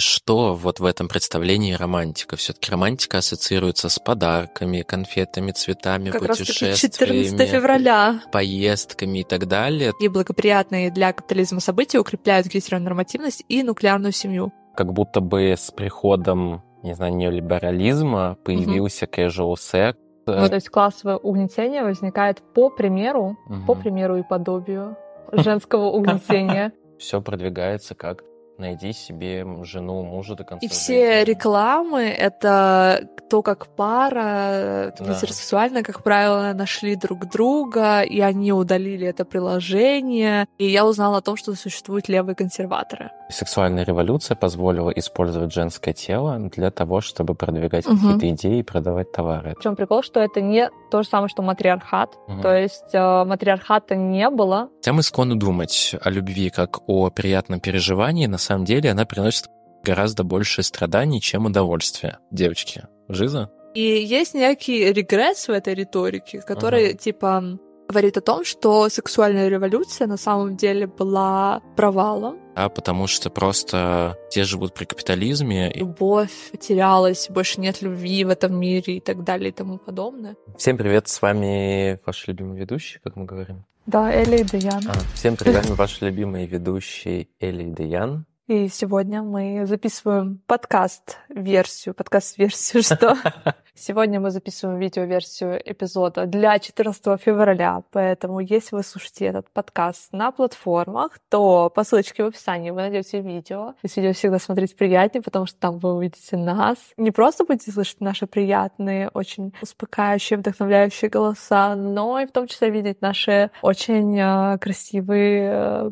что вот в этом представлении романтика? Все-таки романтика ассоциируется с подарками, конфетами, цветами, как путешествиями. Раз 14 февраля. Поездками и так далее. И благоприятные для капитализма события укрепляют гетеронормативность и нуклеарную семью. Как будто бы с приходом, не знаю, неолиберализма появился угу. casual sex, ну, то есть классовое угнетение возникает по примеру, угу. по примеру и подобию женского угнетения. Все продвигается как найди себе жену, мужа до конца И все жизни. рекламы — это то, как пара да. гетеросексуально, как правило, нашли друг друга, и они удалили это приложение. И я узнала о том, что существуют левые консерваторы. Сексуальная революция позволила использовать женское тело для того, чтобы продвигать угу. какие-то идеи и продавать товары. В чем прикол, что это не то же самое, что матриархат. Угу. То есть э, матриархата не было. Тем исконно думать о любви как о приятном переживании, на самом деле она приносит гораздо больше страданий, чем удовольствия. Девочки, жиза? И есть некий регресс в этой риторике, который, uh-huh. типа, говорит о том, что сексуальная революция на самом деле была провалом. Да, потому что просто те живут при капитализме. Любовь потерялась, больше нет любви в этом мире и так далее и тому подобное. Всем привет, с вами ваш любимый ведущий, как мы говорим. Да, Эли и Даян. А, всем привет, ваши любимые ведущие Эли и Даян. И сегодня мы записываем подкаст-версию. Подкаст-версию что? Сегодня мы записываем видео-версию эпизода для 14 февраля, поэтому если вы слушаете этот подкаст на платформах, то по ссылочке в описании вы найдете видео. И видео всегда смотреть приятнее, потому что там вы увидите нас. Не просто будете слышать наши приятные, очень успокаивающие, вдохновляющие голоса, но и в том числе видеть наши очень э, красивые э,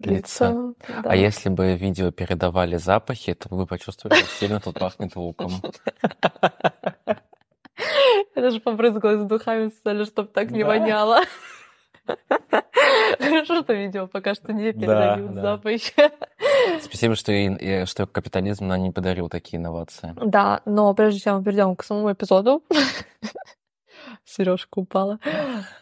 лица. лица. Да. А если бы видео передавали запахи, то вы почувствовали, как сильно тут пахнет луком. Я даже побрызгалась духами специально, чтобы так не воняло. Хорошо, что видео пока что не передают да, запахи. Спасибо, что, и, что капитализм нам не подарил такие инновации. Да, но прежде чем мы перейдем к самому эпизоду, Сережка упала.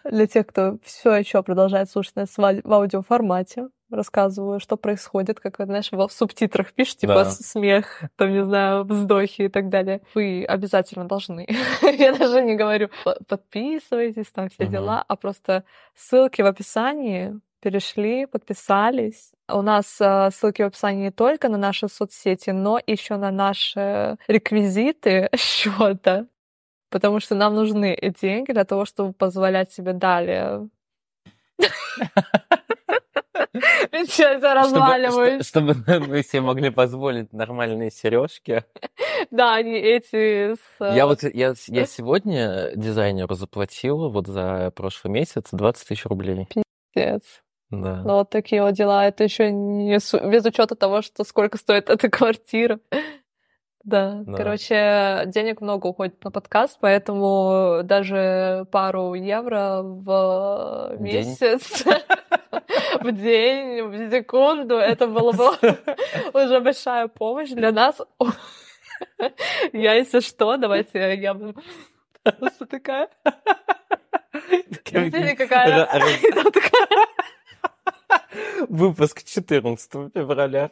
Для тех, кто все еще продолжает слушать нас в аудиоформате, рассказываю, что происходит, как, знаешь, в субтитрах пишешь, типа да. смех, там, не знаю, вздохи и так далее. Вы обязательно должны. Я даже не говорю, подписывайтесь, там все дела, а просто ссылки в описании, перешли, подписались. У нас э, ссылки в описании не только на наши соцсети, но еще на наши реквизиты счета, потому что нам нужны деньги для того, чтобы позволять себе далее Я разваливаюсь. Чтобы, чтобы мы себе могли позволить нормальные сережки. Да, они эти с... Я вот я, я сегодня дизайнеру заплатила вот за прошлый месяц 20 тысяч рублей. Пиздец. Да. Ну вот такие вот дела. Это еще не без учета того, что сколько стоит эта квартира. Да. да, короче, денег много уходит на подкаст, поэтому даже пару евро в месяц, в день, в секунду, это было бы уже большая помощь для нас. Я, если что, давайте я просто такая. Какая... Выпуск 14 февраля.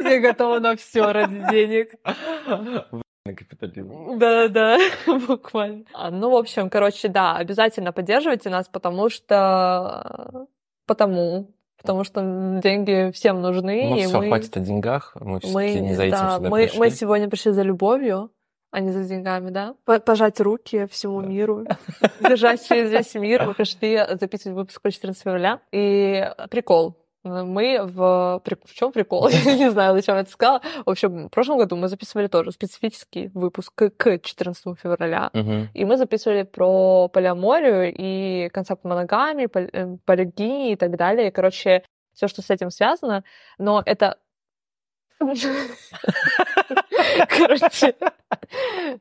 Я готова на все ради денег. На капитализм. Да-да, буквально. А, ну, в общем, короче, да, обязательно поддерживайте нас, потому что... Потому, потому что деньги всем нужны. Ну, все, мы... хватит о деньгах, мы все-таки не за этим да, сюда мы, пришли. мы сегодня пришли за любовью, а не за деньгами, да? Пожать руки всему миру, держать через весь мир. Мы пришли записывать выпуск 14 февраля. И прикол. Мы в... В чем прикол? Я не знаю, зачем я это сказала. В общем, в прошлом году мы записывали тоже специфический выпуск к 14 февраля. И мы записывали про полиаморию и концепт моногамии, э, полигинии и так далее. И, короче, все, что с этим связано. Но это Короче,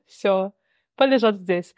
все, полежат здесь.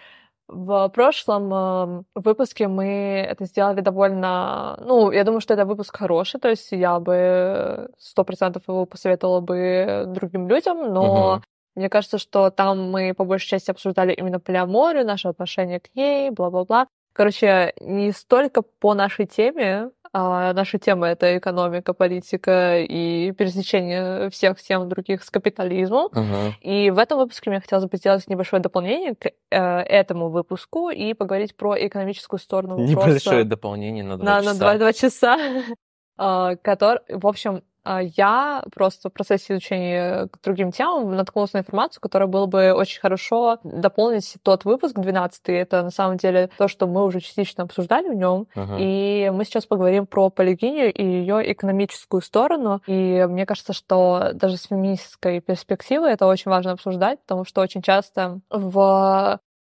В прошлом э, выпуске мы это сделали довольно... Ну, я думаю, что это выпуск хороший, то есть я бы сто процентов его посоветовала бы другим людям, но угу. мне кажется, что там мы по большей части обсуждали именно полиаморию, наше отношение к ней, бла-бла-бла. Короче, не столько по нашей теме, А наша тема — это экономика, политика и пересечение всех тем других с капитализмом. Мгм. И в этом выпуске мне хотелось бы сделать небольшое дополнение к э, этому выпуску и поговорить про экономическую сторону вопроса. Небольшое дополнение на два на, часа. на два, два часа, а, который, в общем, я просто в процессе изучения к другим темам наткнулась на информацию, которая было бы очень хорошо дополнить тот выпуск 12 Это на самом деле то, что мы уже частично обсуждали в нем. Мгм. И мы сейчас поговорим про полигинию и ее экономическую сторону. И мне кажется, что даже с феминистской перспективы это очень важно обсуждать, потому что очень часто в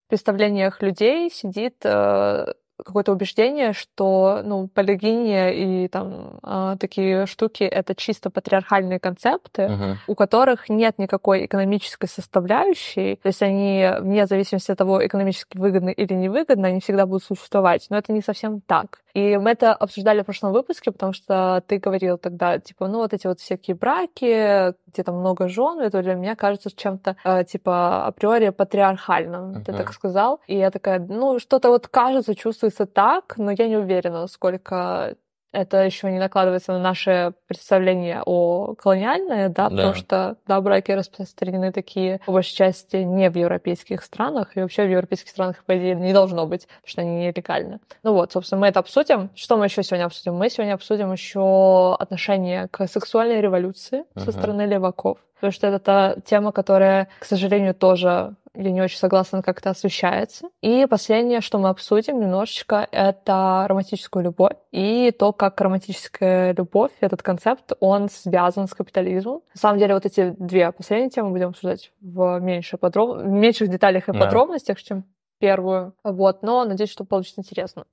представлениях людей сидит э, какое-то убеждение, что ну, полигиния и там а, такие штуки — это чисто патриархальные концепты, Мгм. у которых нет никакой экономической составляющей, то есть они, вне зависимости от того, экономически выгодны или невыгодны, они всегда будут существовать. Но это не совсем так. И мы это обсуждали в прошлом выпуске, потому что ты говорил тогда, типа, ну вот эти вот всякие браки, где там много жен, это для меня кажется чем-то, э, типа, априори патриархальным, ты Мгм. так сказал. И я такая, ну, что-то вот кажется, чувствуется так, но я не уверена, сколько это еще не накладывается на наше представление о колониальное, да, потому Да. что, да, браки распространены такие, по большей части, не в европейских странах, и вообще в европейских странах, по идее, не должно быть, потому что они нелегальны. Ну вот, собственно, мы это обсудим. Что мы еще сегодня обсудим? Мы сегодня обсудим еще отношение к сексуальной революции со Мгм. стороны леваков, потому что это та тема, которая, к сожалению, тоже я не очень согласна, как это освещается. И последнее, что мы обсудим немножечко, это романтическую любовь и то, как романтическая любовь, этот концепт, он связан с капитализмом. На самом деле, вот эти две последние темы будем обсуждать в, меньше подроб... в меньших деталях и Да. подробностях, чем первую. Вот, но надеюсь, что получится интересно.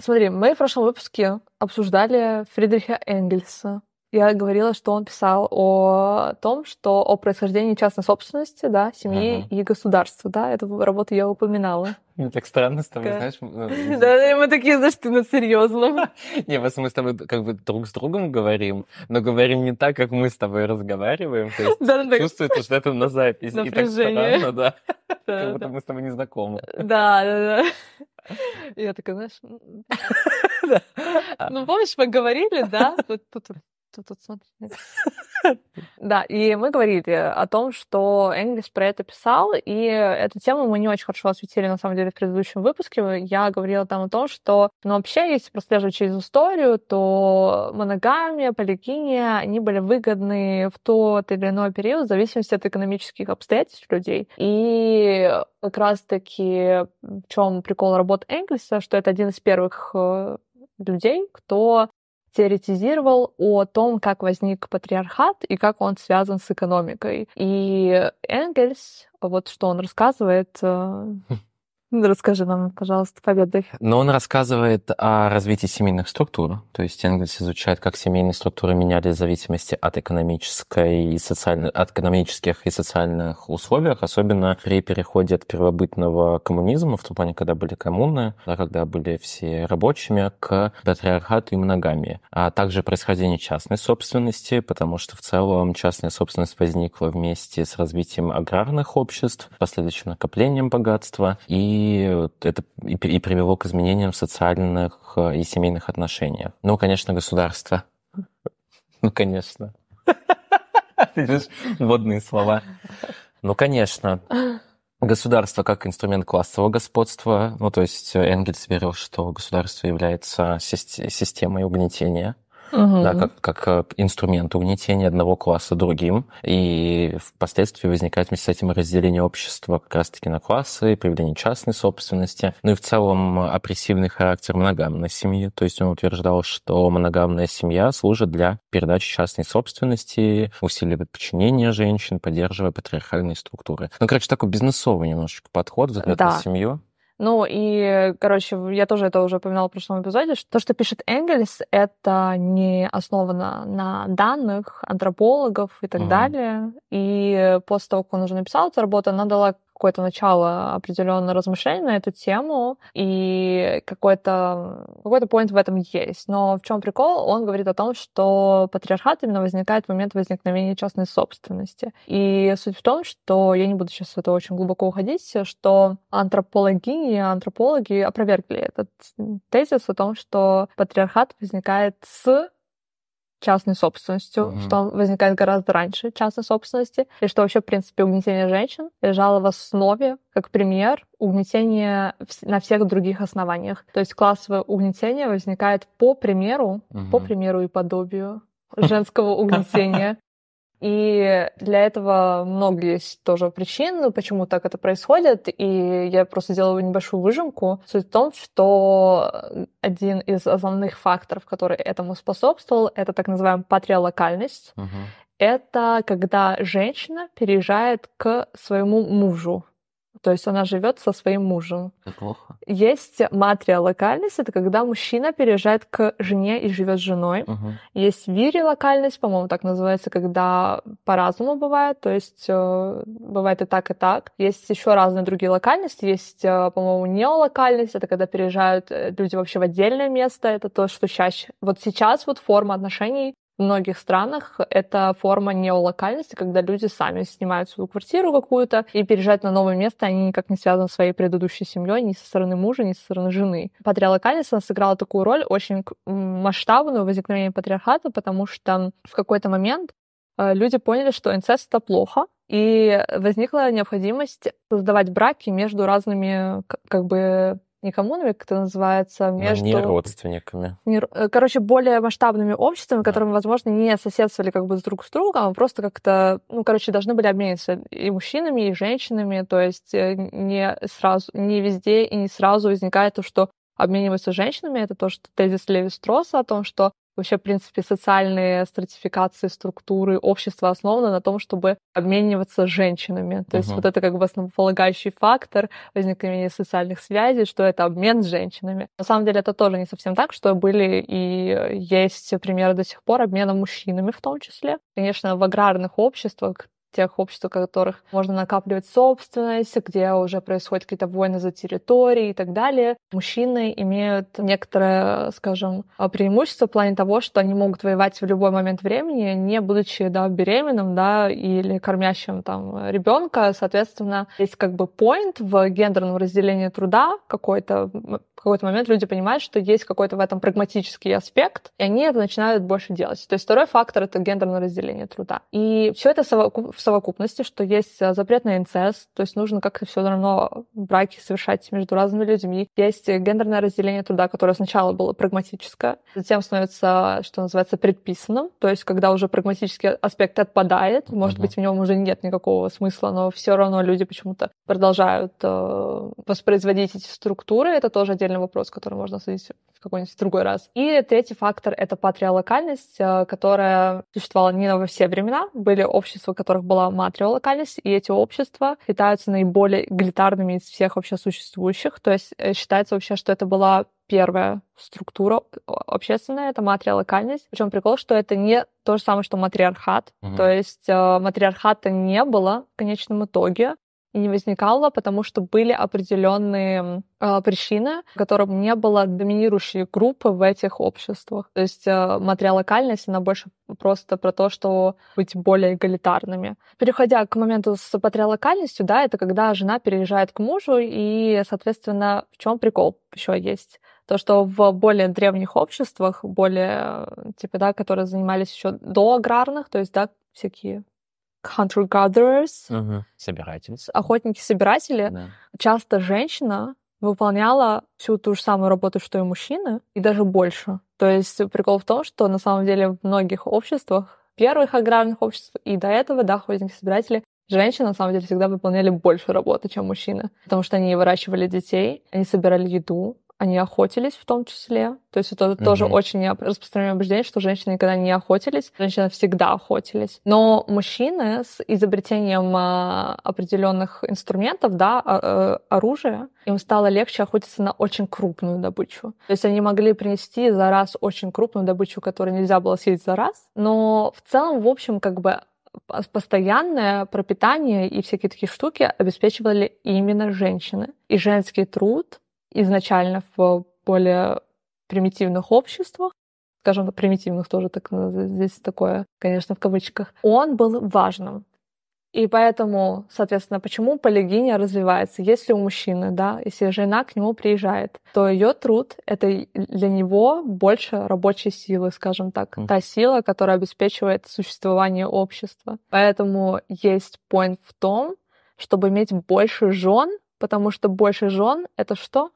Смотри, мы в прошлом выпуске обсуждали Фридриха Энгельса. Я говорила, что он писал о том, что о происхождении частной собственности, да, семьи Мгм. и государства, да, эту работу я упоминала. Мне так странно с тобой, знаешь... м, Да, мы такие, знаешь, ты на серьезном. Не, просто мы с тобой как бы друг с другом говорим, но говорим не так, как мы с тобой разговариваем. То есть Да, да, чувствуется, что это на запись. И так странно, да. Как будто мы с тобой не знакомы. Да, да, да. Я такая, знаешь, ну помнишь, мы говорили, да, тут, тут, тут, тут, тут, смотри. Да, и мы говорили о том, что Энгельс про это писал, и эту тему мы не очень хорошо осветили, на самом деле, в предыдущем выпуске. Я говорила там о том, что, ну, вообще, если прослеживать через историю, то моногамия, полигиния, они были выгодны в тот или иной период в зависимости от экономических обстоятельств людей. И как раз-таки в чем прикол работы Энгельса, что это один из первых э, людей, кто теоретизировал о том, как возник патриархат и как он связан с экономикой. И Энгельс, вот что он рассказывает, э, расскажи нам, пожалуйста, поведай. Но он рассказывает о развитии семейных структур. То есть Энгельс изучает, как семейные структуры менялись в зависимости от экономической и социальной, от экономических и социальных условиях, особенно при переходе от первобытного коммунизма, в том плане, когда были коммуны, да, когда были все рабочими, к патриархату и моногамии. А также происхождение частной собственности, потому что в целом частная собственность возникла вместе с развитием аграрных обществ, последующим накоплением богатства, и вот это и и привело к изменениям в социальных э, и семейных отношениях. Ну, конечно, государство. Ну, конечно. Вводные слова. Ну, конечно. Государство как инструмент классового господства, ну, то есть Энгельс верил, что государство является сист- системой угнетения, да, как, как э, инструмент угнетения одного класса другим. И впоследствии возникает вместе с этим разделение общества как раз-таки на классы, появление частной собственности. Ну и в целом опрессивный характер моногамной семьи. То есть он утверждал, что моногамная семья служит для передачи частной собственности, усиливает подчинение женщин, поддерживая патриархальные структуры. Ну, короче, такой бизнесовый немножечко подход в Да. семью. Ну и, короче, я тоже это уже упоминала в прошлом эпизоде, что то, что пишет Энгельс, это не основано на данных антропологов и так Мгм. далее. И после того, как он уже написал эту работу, она дала какое-то начало определенного размышления на эту тему, и какой-то какой-то point в этом есть. Но в чем прикол? Он говорит о том, что патриархат именно возникает в момент возникновения частной собственности. И суть в том, что я не буду сейчас в это очень глубоко уходить, что антропологи и антропологи опровергли этот тезис о том, что патриархат возникает с частной собственностью, mm-hmm. что он возникает гораздо раньше частной собственности, и что вообще, в принципе, угнетение женщин лежало в основе, как пример, угнетения на всех других основаниях. То есть классовое угнетение возникает по примеру, mm-hmm. по примеру и подобию женского угнетения. И для этого много есть тоже причин, почему так это происходит. И я просто сделала небольшую выжимку. Суть в том, что один из основных факторов, который этому способствовал, это так называемая патриалокальность. Угу. Это когда женщина переезжает к своему мужу. То есть она живет со своим мужем. Это плохо. Есть матриалокальность, это когда мужчина переезжает к жене и живет с женой. Угу. Есть вирилокальность, по-моему, так называется, когда по-разному бывает. То есть э, бывает и так, и так. Есть еще разные другие локальности. Есть, э, по-моему, неолокальность, это когда переезжают э, люди вообще в отдельное место. Это то, что чаще. Вот сейчас вот форма отношений в многих странах это форма неолокальности, когда люди сами снимают свою квартиру какую-то и переезжают на новое место, они никак не связаны со своей предыдущей семьей ни со стороны мужа, ни со стороны жены. Патриалокальность она сыграла такую роль очень масштабную возникновение патриархата, потому что в какой-то момент э, люди поняли, что инцест это плохо, и возникла необходимость создавать браки между разными как бы не коммунами, как это называется, между... Не родственниками. Не, э, короче, более масштабными обществами, да. которыми, возможно, не соседствовали как бы с друг с другом, а просто как-то, ну, короче, должны были обмениваться и мужчинами, и женщинами, то есть э, не сразу, не везде и не сразу возникает то, что обмениваются женщинами, это то, что тезис Леви Стросса о том, что Вообще, в принципе, социальные стратификации, структуры общества основаны на том, чтобы обмениваться женщинами. То uh-huh. есть вот это как бы основополагающий фактор возникновения социальных связей, что это обмен с женщинами. На самом деле это тоже не совсем так, что были и есть примеры до сих пор обмена мужчинами в том числе. Конечно, в аграрных обществах тех обществ, в которых можно накапливать собственность, где уже происходят какие-то войны за территории и так далее. Мужчины имеют некоторое, скажем, преимущество в плане того, что они могут воевать в любой момент времени, не будучи да, беременным да, или кормящим там ребенка. Соответственно, есть как бы point в гендерном разделении труда какой-то. В какой-то момент люди понимают, что есть какой-то в этом прагматический аспект, и они это начинают больше делать. То есть второй фактор — это гендерное разделение труда. И все это в совокупности, что есть э, запрет на инцест, то есть нужно как-то все равно браки совершать между разными людьми. Есть гендерное разделение труда, которое сначала было прагматическое, затем становится, что называется, предписанным, то есть когда уже прагматический аспект отпадает, может uh-huh. быть, в нем уже нет никакого смысла, но все равно люди почему-то продолжают э, воспроизводить эти структуры. Это тоже отдельный вопрос, который можно обсудить в какой-нибудь другой раз. И третий фактор — это патриалокальность, э, которая существовала не во все времена. Были общества, в которых была матриолокальность, и эти общества считаются наиболее эгалитарными из всех вообще существующих. То есть э, считается вообще, что это была первая структура общественная, это матриалокальность. Причем прикол, что это не то же самое, что матриархат. Угу. То есть э, матриархата не было в конечном итоге не возникало, потому что были определенные э, причины, которым не было доминирующей группы в этих обществах. То есть э, матриалокальность, она больше просто про то, что быть более эгалитарными. Переходя к моменту с патриалокальностью, да, это когда жена переезжает к мужу, и, соответственно, в чем прикол еще есть? То, что в более древних обществах, более, типа, да, которые занимались еще до аграрных, то есть, да, всякие hunter-gatherers, угу. собиратели, охотники-собиратели, да. часто женщина выполняла всю ту же самую работу, что и мужчины, и даже больше. То есть прикол в том, что на самом деле в многих обществах, первых аграрных обществ и до этого, да, охотники-собиратели, женщины на самом деле всегда выполняли больше работы, чем мужчины, потому что они выращивали детей, они собирали еду, они охотились в том числе. То есть это mm-hmm. тоже очень распространенное убеждение, что женщины никогда не охотились, женщины всегда охотились. Но мужчины с изобретением а, определенных инструментов, да, а, а, оружия, им стало легче охотиться на очень крупную добычу. То есть они могли принести за раз очень крупную добычу, которую нельзя было съесть за раз. Но в целом, в общем, как бы постоянное пропитание и всякие такие штуки обеспечивали именно женщины. И женский труд изначально в более примитивных обществах, скажем, примитивных тоже так здесь такое, конечно, в кавычках, он был важным. И поэтому, соответственно, почему полигиния развивается? Если у мужчины, да, если жена к нему приезжает, то ее труд — это для него больше рабочей силы, скажем так. Mm. Та сила, которая обеспечивает существование общества. Поэтому есть point в том, чтобы иметь больше жен, потому что больше жен — это что?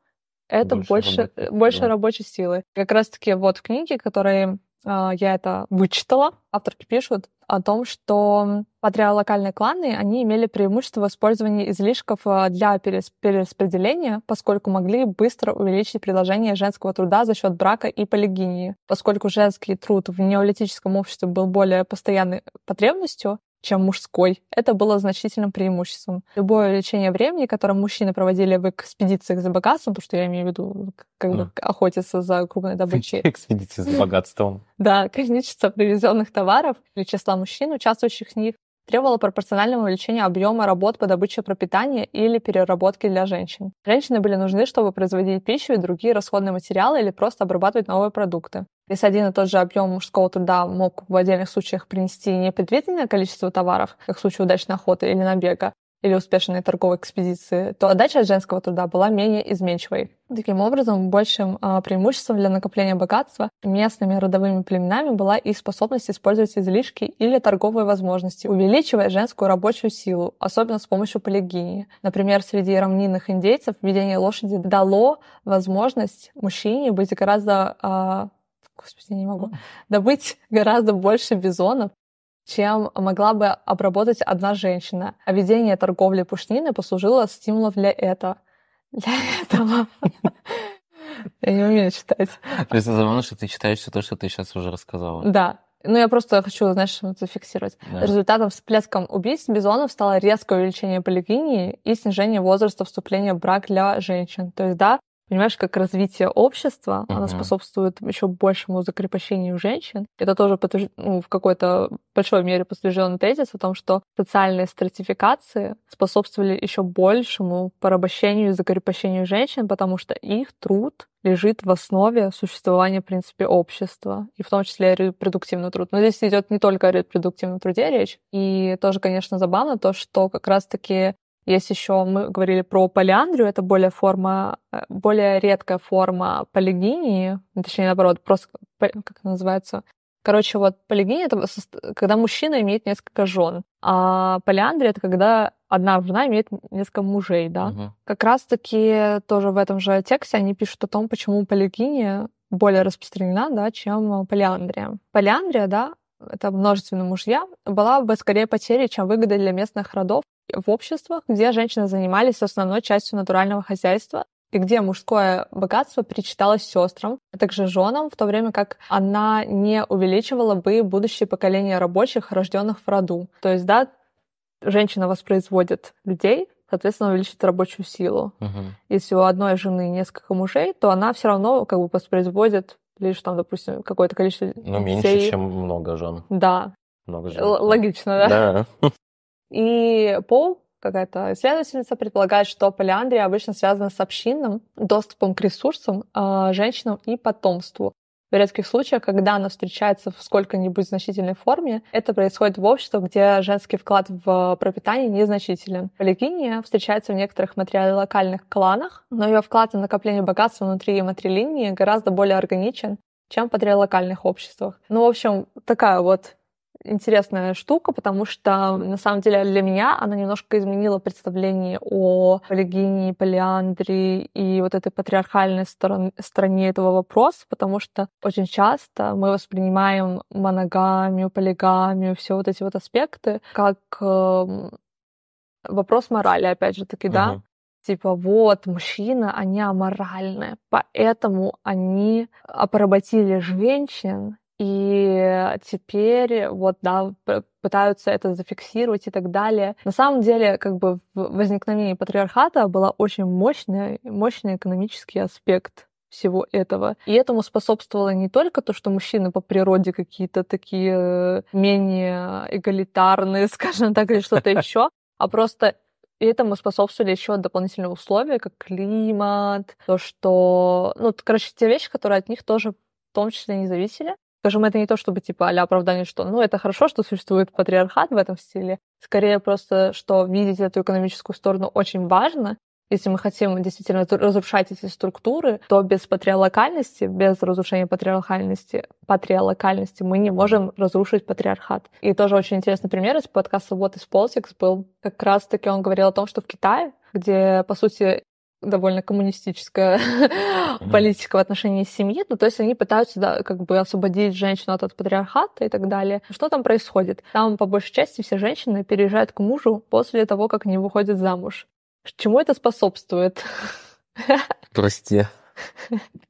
Это больше, больше, рабочей, больше да. рабочей силы. Как раз-таки вот в книге, которые а, я это вычитала. Авторки пишут о том, что патриархальные кланы, они имели преимущество в использовании излишков а, для перераспределения, поскольку могли быстро увеличить предложение женского труда за счет брака и полигинии. Поскольку женский труд в неолитическом обществе был более постоянной потребностью, чем мужской. Это было значительным преимуществом. Любое лечение времени, которое мужчины проводили в экспедициях за богатством, то, что я имею в виду, как бы охотиться за крупной добычей. Экспедиции за богатством. Да, количество привезенных товаров или числа мужчин, участвующих в них, требовало пропорционального увеличения объема работ по добыче пропитания или переработке для женщин. Женщины были нужны, чтобы производить пищу и другие расходные материалы или просто обрабатывать новые продукты. Если один и тот же объем мужского труда мог в отдельных случаях принести непредвиденное количество товаров, как в случае удачной охоты или набега, или успешной торговой экспедиции, то отдача женского труда была менее изменчивой. Таким образом, большим э, преимуществом для накопления богатства местными родовыми племенами была их способность использовать излишки или торговые возможности, увеличивая женскую рабочую силу, особенно с помощью полигинии. Например, среди равнинных индейцев введение лошади дало возможность мужчине быть гораздо э, господи, не могу, добыть гораздо больше бизонов, чем могла бы обработать одна женщина. А ведение торговли пушнины послужило стимулом для этого. Для этого. Я не умею читать. То есть забавно, что ты читаешь все то, что ты сейчас уже рассказала. Да. Ну, я просто хочу, знаешь, зафиксировать. Да. Результатом всплеском убийств бизонов стало резкое увеличение полигинии и снижение возраста вступления в брак для женщин. То есть, да, Понимаешь, как развитие общества, uh-huh. оно способствует еще большему закрепощению женщин. Это тоже подтвержд... ну, в какой-то большой мере подтвержденный тезис о том, что социальные стратификации способствовали еще большему порабощению и закрепощению женщин, потому что их труд лежит в основе существования, в принципе, общества, и в том числе репродуктивный труд. Но здесь идет не только о репродуктивном труде речь. И тоже, конечно, забавно то, что как раз-таки есть еще, мы говорили про полиандрию, это более форма, э, более редкая форма полигинии, точнее, наоборот, просто, как это называется? Короче, вот полигиния — это когда мужчина имеет несколько жен, а полиандрия — это когда одна жена имеет несколько мужей, да. Угу. Как раз-таки тоже в этом же тексте они пишут о том, почему полигиния более распространена, да, чем полиандрия. Полиандрия, да, это множественные мужья, была бы скорее потерей, чем выгодой для местных родов, в обществах, где женщины занимались основной частью натурального хозяйства, и где мужское богатство причиталось сестрам, а также женам, в то время как она не увеличивала бы будущее поколение рабочих, рожденных в роду. То есть, да, женщина воспроизводит людей, соответственно, увеличит рабочую силу. Угу. Если у одной жены несколько мужей, то она все равно как бы воспроизводит лишь там, допустим, какое-то количество Ну, меньше, чем много жен. Да. Много жен. Л- логично, да? Да. И Пол, какая-то исследовательница, предполагает, что полиандрия обычно связана с общинным доступом к ресурсам, э, женщинам и потомству. В редких случаях, когда она встречается в сколько-нибудь значительной форме, это происходит в обществах, где женский вклад в пропитание незначителен. Полигиния встречается в некоторых материально-локальных кланах, но ее вклад в накопление богатства внутри матрилинии гораздо более органичен, чем в патриархальных обществах. Ну, в общем, такая вот интересная штука, потому что на самом деле для меня она немножко изменила представление о полигинии, полиандрии и вот этой патриархальной стороне, стороне этого вопроса, потому что очень часто мы воспринимаем моногамию, полигамию, все вот эти вот аспекты как э, вопрос морали, опять же таки, uh-huh. да, типа вот мужчины, они аморальные, поэтому они поработили женщин и теперь вот, да, пытаются это зафиксировать и так далее. На самом деле, как бы в возникновении патриархата был очень мощный, мощный экономический аспект всего этого. И этому способствовало не только то, что мужчины по природе какие-то такие э, менее эгалитарные, скажем так, или что-то еще, а просто этому способствовали еще дополнительные условия, как климат, то, что... Ну, короче, те вещи, которые от них тоже в том числе не зависели. Скажем, это не то, чтобы типа а оправдание, что ну это хорошо, что существует патриархат в этом стиле. Скорее просто, что видеть эту экономическую сторону очень важно, если мы хотим действительно разрушать эти структуры, то без патриалокальности, без разрушения патриархальности, патриалокальности мы не можем разрушить патриархат. И тоже очень интересный пример из подкаста «Вот из Politics» был как раз-таки он говорил о том, что в Китае, где, по сути, довольно коммунистическая политика в отношении семьи, ну, то есть они пытаются да, как бы освободить женщину от, от патриархата и так далее. Что там происходит? Там, по большей части, все женщины переезжают к мужу после того, как они выходят замуж. Чему это способствует? Прости.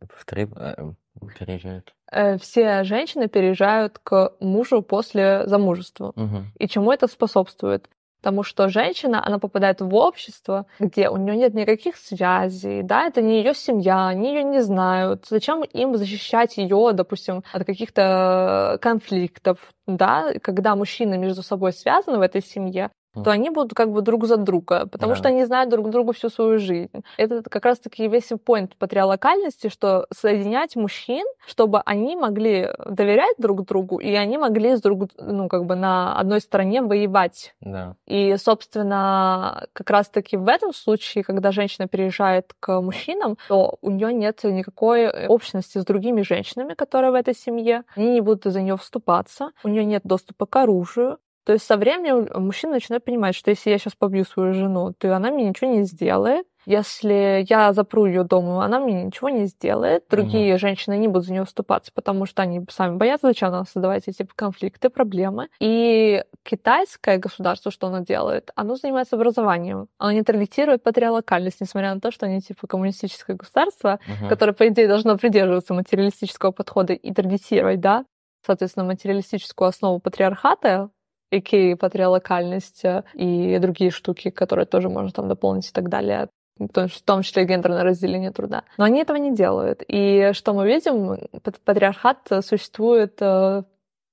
Повтори, э, переезжают. Э, все женщины переезжают к мужу после замужества. Угу. И чему это способствует? Потому что женщина, она попадает в общество, где у нее нет никаких связей, да, это не ее семья, они ее не знают. Зачем им защищать ее, допустим, от каких-то конфликтов, да, когда мужчины между собой связаны в этой семье, то они будут как бы друг за друга, потому да. что они знают друг друга всю свою жизнь. Это как раз-таки весь point патриалокальности, что соединять мужчин, чтобы они могли доверять друг другу, и они могли с друг, ну, как бы на одной стороне воевать. Да. И, собственно, как раз-таки в этом случае, когда женщина переезжает к мужчинам, то у нее нет никакой общности с другими женщинами, которые в этой семье. Они не будут за нее вступаться, у нее нет доступа к оружию, то есть со временем мужчина начинает понимать, что если я сейчас побью свою жену, то она мне ничего не сделает. Если я запру ее дома, она мне ничего не сделает. Другие угу. женщины не будут за нее вступаться, потому что они сами боятся, зачем нам создавать эти конфликты, проблемы. И китайское государство, что оно делает? Оно занимается образованием. Оно нейтралитирует патриалокальность, несмотря на то, что они типа коммунистическое государство, угу. которое, по идее, должно придерживаться материалистического подхода и традицировать, да, соответственно, материалистическую основу патриархата, икеи, патриалокальность э, и другие штуки, которые тоже можно там дополнить и так далее в том числе гендерное разделение труда. Но они этого не делают. И что мы видим? Патриархат существует э,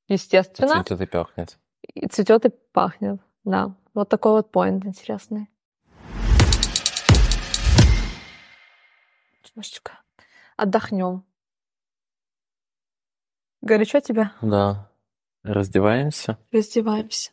естественно. Цветет и пахнет. И цветет и пахнет, да. Вот такой вот поинт интересный. Немножечко отдохнем. Горячо тебе? Да. Раздеваемся? Раздеваемся.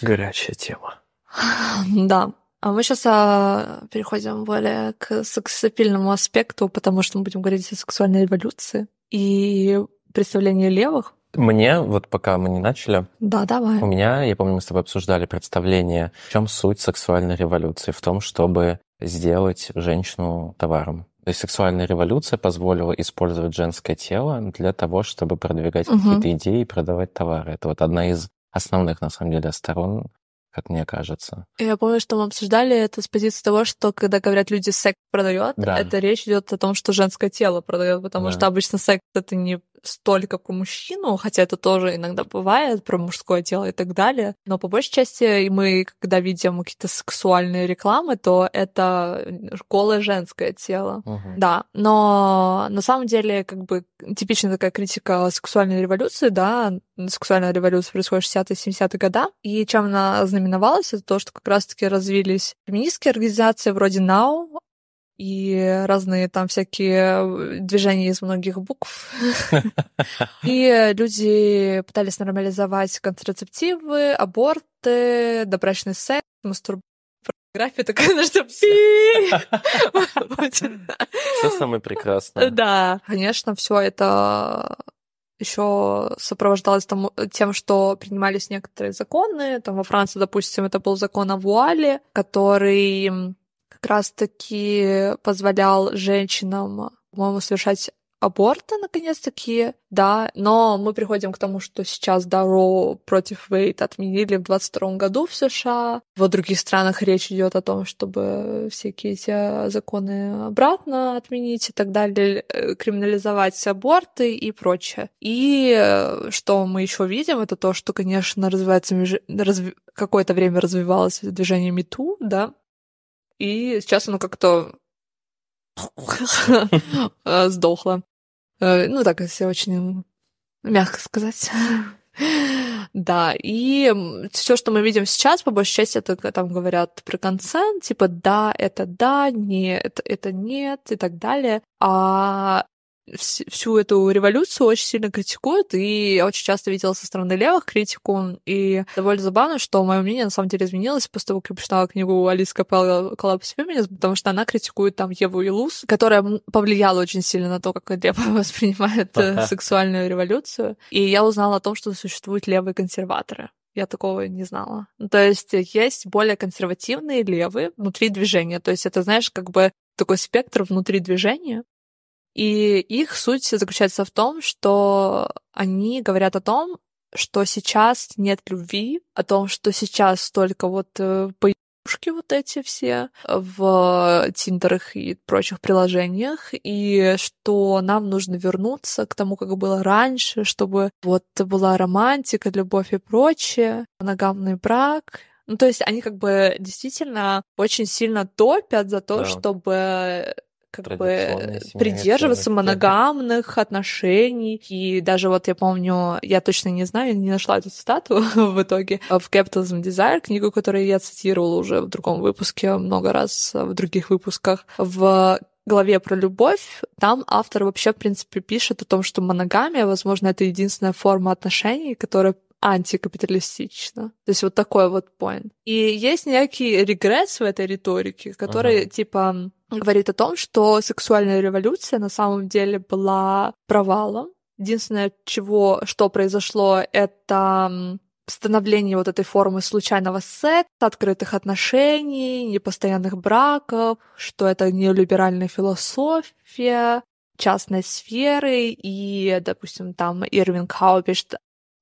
Горячая тема. Да. А мы сейчас а, переходим более к сексапильному аспекту, потому что мы будем говорить о сексуальной революции и представлении левых. Мне, вот пока мы не начали, да, давай. у меня, я помню, мы с тобой обсуждали представление, в чем суть сексуальной революции, в том, чтобы сделать женщину товаром. То есть сексуальная революция позволила использовать женское тело для того, чтобы продвигать угу. какие-то идеи и продавать товары. Это вот одна из основных, на самом деле, сторон, как мне кажется. Я помню, что мы обсуждали это с позиции того, что когда говорят люди секс продает, да. это речь идет о том, что женское тело продает, потому да. что обычно секс это не столько про мужчину, хотя это тоже иногда бывает, про мужское тело и так далее. Но по большей части мы, когда видим какие-то сексуальные рекламы, то это голое женское тело. Угу. Да, но на самом деле как бы типичная такая критика сексуальной революции, да, сексуальная революция происходит в 60-е 70-е годы, и чем она знаменовалась, это то, что как раз-таки развились феминистские организации вроде Now, и разные там всякие движения из многих букв. И люди пытались нормализовать контрацептивы, аборты, добрачный секс, мастурбацию Графия такая, знаешь, что Все самое прекрасное. Да, конечно, все это еще сопровождалось там, тем, что принимались некоторые законы. Там во Франции, допустим, это был закон о вуале, который как раз-таки позволял женщинам, по-моему, совершать аборты, наконец-таки, да, но мы приходим к тому, что сейчас, да, Роу против Вейт отменили в 22 году в США. В других странах речь идет о том, чтобы всякие эти законы обратно отменить и так далее, э, криминализовать аборты и прочее. И э, что мы еще видим, это то, что, конечно, развивается, разв... какое-то время развивалось движение МИТУ, да, и сейчас оно как-то сдохла. Ну, так, если очень мягко сказать. Да, и все, что мы видим сейчас, по большей части, это там говорят про консент, типа да, это да, не, это, это нет и так далее. А всю эту революцию очень сильно критикуют, и я очень часто видела со стороны левых критику, и довольно забавно, что мое мнение на самом деле изменилось после того, как я прочитала книгу Алисы Капелла «Коллапс феминизм», потому что она критикует там Еву Илус, которая повлияла очень сильно на то, как Лева воспринимает э, сексуальную революцию, и я узнала о том, что существуют левые консерваторы. Я такого не знала. Ну, то есть есть более консервативные левые внутри движения. То есть это, знаешь, как бы такой спектр внутри движения, и их суть заключается в том, что они говорят о том, что сейчас нет любви, о том, что сейчас только вот э, поебушки вот эти все в тиндерах и прочих приложениях, и что нам нужно вернуться к тому, как было раньше, чтобы вот была романтика, любовь и прочее, моногамный брак, ну, то есть они как бы действительно очень сильно топят за то, да. чтобы как бы придерживаться моногамных отношений. И даже вот я помню, я точно не знаю, не нашла эту цитату в итоге, в Capitalism Desire, книгу, которую я цитировала уже в другом выпуске много раз, в других выпусках, в главе про любовь, там автор вообще, в принципе, пишет о том, что моногамия, возможно, это единственная форма отношений, которая антикапиталистично. То есть вот такой вот point. И есть некий регресс в этой риторике, который, ага. типа, говорит о том, что сексуальная революция на самом деле была провалом. Единственное, чего, что произошло, это становление вот этой формы случайного секса, открытых отношений, непостоянных браков, что это неолиберальная философия, частной сферы, и, допустим, там Ирвин Кау пишет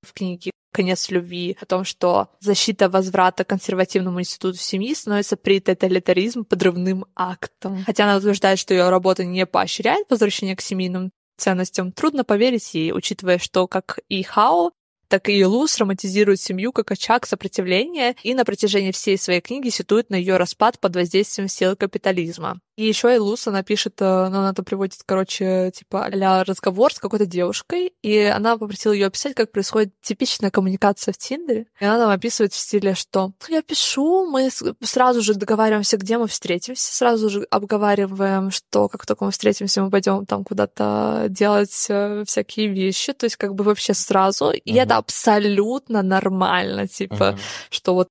в книге «Конец любви» о том, что защита возврата к консервативному институту семьи становится при тоталитаризм подрывным актом. Хотя она утверждает, что ее работа не поощряет возвращение к семейным ценностям, трудно поверить ей, учитывая, что как и Хао, так и Луз романтизирует семью как очаг сопротивления и на протяжении всей своей книги ситует на ее распад под воздействием сил капитализма. И еще Илус, она пишет, э, ну, она там приводит, короче, типа, а разговор с какой-то девушкой, и она попросила ее описать, как происходит типичная коммуникация в Тиндере. И она там описывает в стиле, что я пишу, мы сразу же договариваемся, где мы встретимся, сразу же обговариваем, что как только мы встретимся, мы пойдем там куда-то делать э, всякие вещи, то есть как бы вообще сразу. И uh-huh. это абсолютно нормально, типа, uh-huh. что вот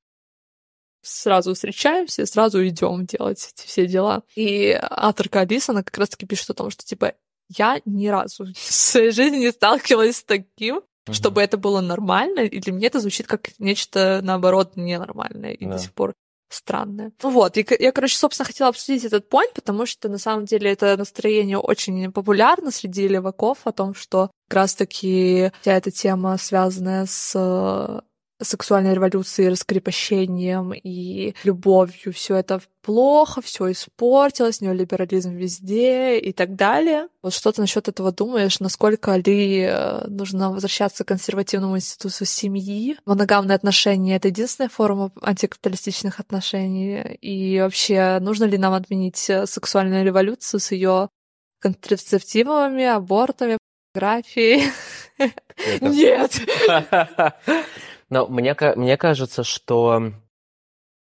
сразу встречаемся, сразу идем делать эти все дела. И авторка Алиса, она как раз-таки пишет о том, что, типа, я ни разу в своей жизни не сталкивалась с таким, mm-hmm. чтобы это было нормально, и для меня это звучит как нечто, наоборот, ненормальное и да. до сих пор странное. Ну вот, и я, короче, собственно, хотела обсудить этот point, потому что, на самом деле, это настроение очень популярно среди леваков о том, что как раз-таки вся эта тема, связанная с сексуальной революцией, раскрепощением и любовью. Все это плохо, все испортилось, неолиберализм везде и так далее. Вот что ты насчет этого думаешь? Насколько ли э, нужно возвращаться к консервативному институту семьи? Моногамные отношения — это единственная форма антикапиталистичных отношений? И вообще, нужно ли нам отменить э, сексуальную революцию с ее контрацептивами, абортами, фотографией? Нет! Но мне, мне кажется, что,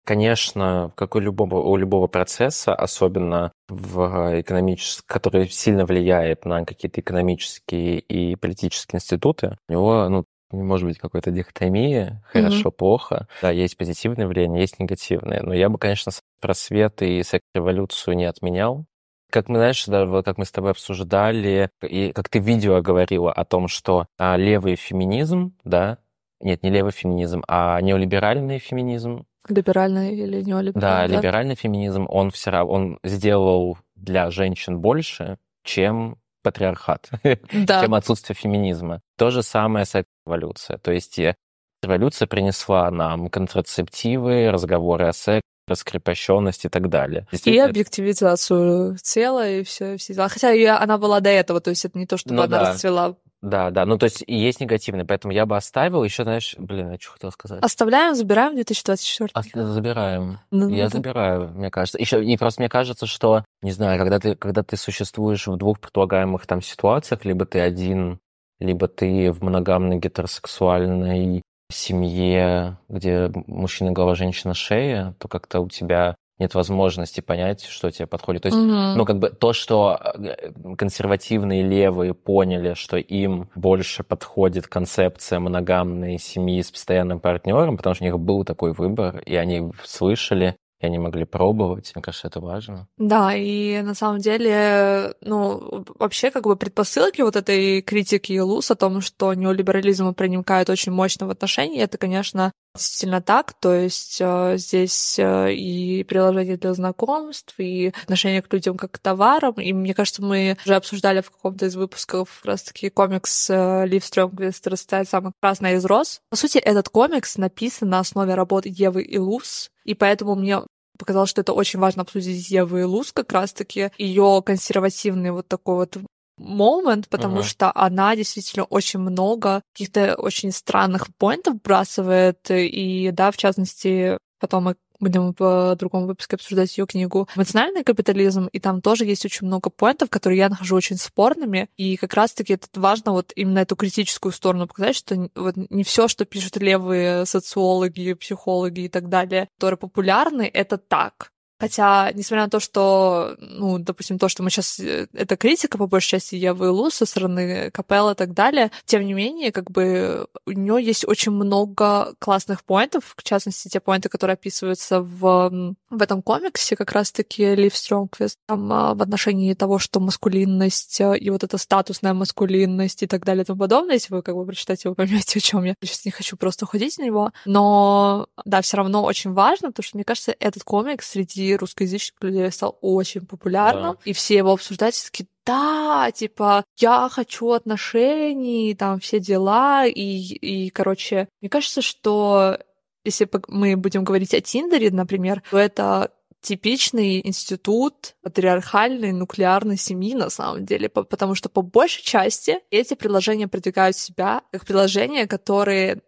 конечно, как у любого, у любого процесса, особенно в экономическом, который сильно влияет на какие-то экономические и политические институты, у него, ну, может быть какой-то дихотомии, хорошо, mm-hmm. плохо. Да, есть позитивное влияние, есть негативное. Но я бы, конечно, просвет и секс-революцию не отменял. Как мы, знаешь, да, как мы с тобой обсуждали, и как ты в видео говорила о том, что а, левый феминизм, да, нет, не левый феминизм, а неолиберальный феминизм. Либеральный или неолиберальный? Да, да? либеральный феминизм, он все равно, он сделал для женщин больше, чем патриархат, да. чем отсутствие феминизма. То же самое с эволюцией. То есть э, революция принесла нам контрацептивы, разговоры о сексе, раскрепощенность и так далее. И объективизацию тела и все, все дела. Хотя ее, она была до этого, то есть это не то, чтобы ну, она да. расцвела Да, да, ну то есть есть негативный, поэтому я бы оставил. Еще, знаешь, блин, я что хотел сказать. Оставляем, забираем 2024? Ос- забираем. Ну, я это... забираю, мне кажется. Еще и просто мне кажется, что, не знаю, когда ты, когда ты существуешь в двух предполагаемых там ситуациях, либо ты один, либо ты в моногамной гетеросексуальной семье, где мужчина голова, женщина шея, то как-то у тебя нет возможности понять, что тебе подходит. То есть, угу. ну, как бы то, что э, консервативные левые поняли, что им больше подходит концепция моногамной семьи с постоянным партнером, потому что у них был такой выбор, и они слышали, и они могли пробовать. Мне кажется, это важно. Да, и на самом деле, ну, вообще как бы предпосылки вот этой критики ИЛУС о том, что неолиберализм проникает очень мощно в отношения, это, конечно, действительно так. То есть э, здесь э, и приложение для знакомств, и отношение к людям как к товарам. И мне кажется, мы уже обсуждали в каком-то из выпусков как раз-таки комикс э, Лив Стрёмквист «Растает самый красный из роз». По сути, этот комикс написан на основе работы Евы и Луз, и поэтому мне показалось, что это очень важно обсудить Еву и Луз как раз-таки, ее консервативный вот такой вот момент, потому uh-huh. что она действительно очень много каких-то очень странных поинтов вбрасывает, и, да, в частности, потом мы будем в другом выпуске обсуждать ее книгу «Эмоциональный капитализм», и там тоже есть очень много поинтов, которые я нахожу очень спорными, и как раз-таки это важно вот именно эту критическую сторону показать, что вот не все, что пишут левые социологи, психологи и так далее, которые популярны, это так. Хотя, несмотря на то, что, ну, допустим, то, что мы сейчас... Э, это критика, по большей части, Евы Лу со стороны Капелла и так далее, тем не менее, как бы у нее есть очень много классных поинтов, в частности, те поинты, которые описываются в, в этом комиксе, как раз-таки Лив Стронгквист, там а, в отношении того, что маскулинность э, и вот эта статусная маскулинность и так далее и тому подобное, если вы как бы прочитаете, вы поймете, о чем я. Сейчас не хочу просто уходить на него, но, да, все равно очень важно, потому что, мне кажется, этот комикс среди русскоязычных людей стал очень популярным, да. и все его обсуждают, все такие, да, типа, я хочу отношений, там все дела, и, и, короче, мне кажется, что если мы будем говорить о Тиндере, например, то это типичный институт патриархальной нуклеарной семьи на самом деле, потому что по большей части эти приложения продвигают себя как приложения, которые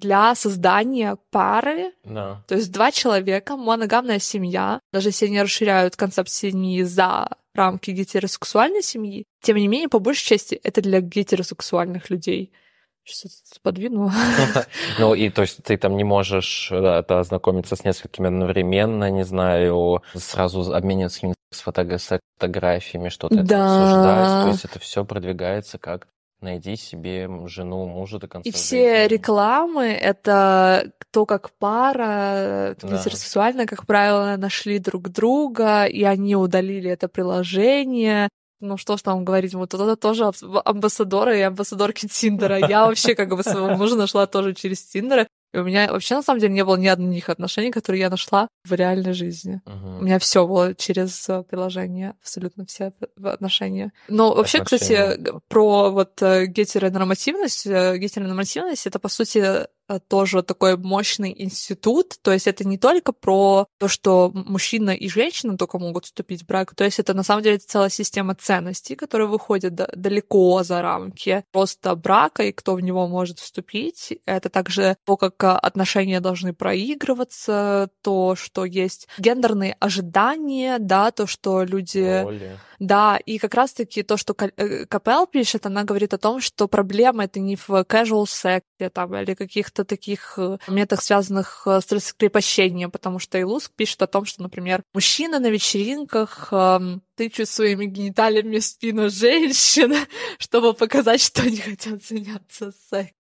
для создания пары. Да. То есть два человека, моногамная семья, даже если они расширяют концепт семьи за рамки гетеросексуальной семьи, тем не менее, по большей части, это для гетеросексуальных людей. Сейчас подвинула. Ну, и то есть ты там не можешь да, ознакомиться с несколькими одновременно, не знаю, сразу обмениваться с фотографиями, что-то да. обсуждать. То есть это все продвигается как Найди себе жену, мужа до конца И все жизни. рекламы — это то, как пара да. гетеросексуально, как правило, нашли друг друга, и они удалили это приложение. Ну что ж там говорить, вот это тоже амбассадоры и амбассадорки Тиндера. Я вообще как бы своего мужа нашла тоже через Тиндера. И у меня вообще на самом деле не было ни одних отношений, которые я нашла в реальной жизни. Угу. У меня все было через э, приложение, абсолютно все отношения. Но вообще, отношения. кстати, про вот э, гетеронормативность, э, гетеронормативность это по сути тоже такой мощный институт. То есть это не только про то, что мужчина и женщина только могут вступить в брак. То есть это на самом деле целая система ценностей, которая выходит далеко за рамки просто брака и кто в него может вступить. Это также то, как отношения должны проигрываться, то, что есть гендерные ожидания, да, то, что люди... Роли. Да, и как раз-таки то, что э, Капел пишет, она говорит о том, что проблема это не в casual сексе там, или каких-то таких э, моментах, связанных э, с раскрепощением, потому что Илуск пишет о том, что, например, мужчины на вечеринках тычут своими гениталиями в спину женщин, чтобы показать, что они хотят заняться сексом.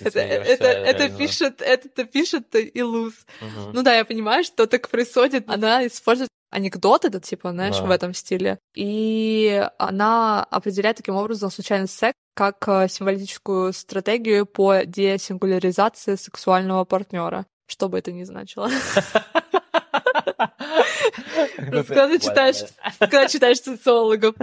Это, это, это пишет, это пишет Илус. Угу. Ну да, я понимаю, что так происходит. Она использует анекдоты, это типа, знаешь, да. в этом стиле. И она определяет таким образом случайный секс как э, символическую стратегию по десингуляризации сексуального партнера. Что бы это ни значило. Когда читаешь, когда читаешь социологов.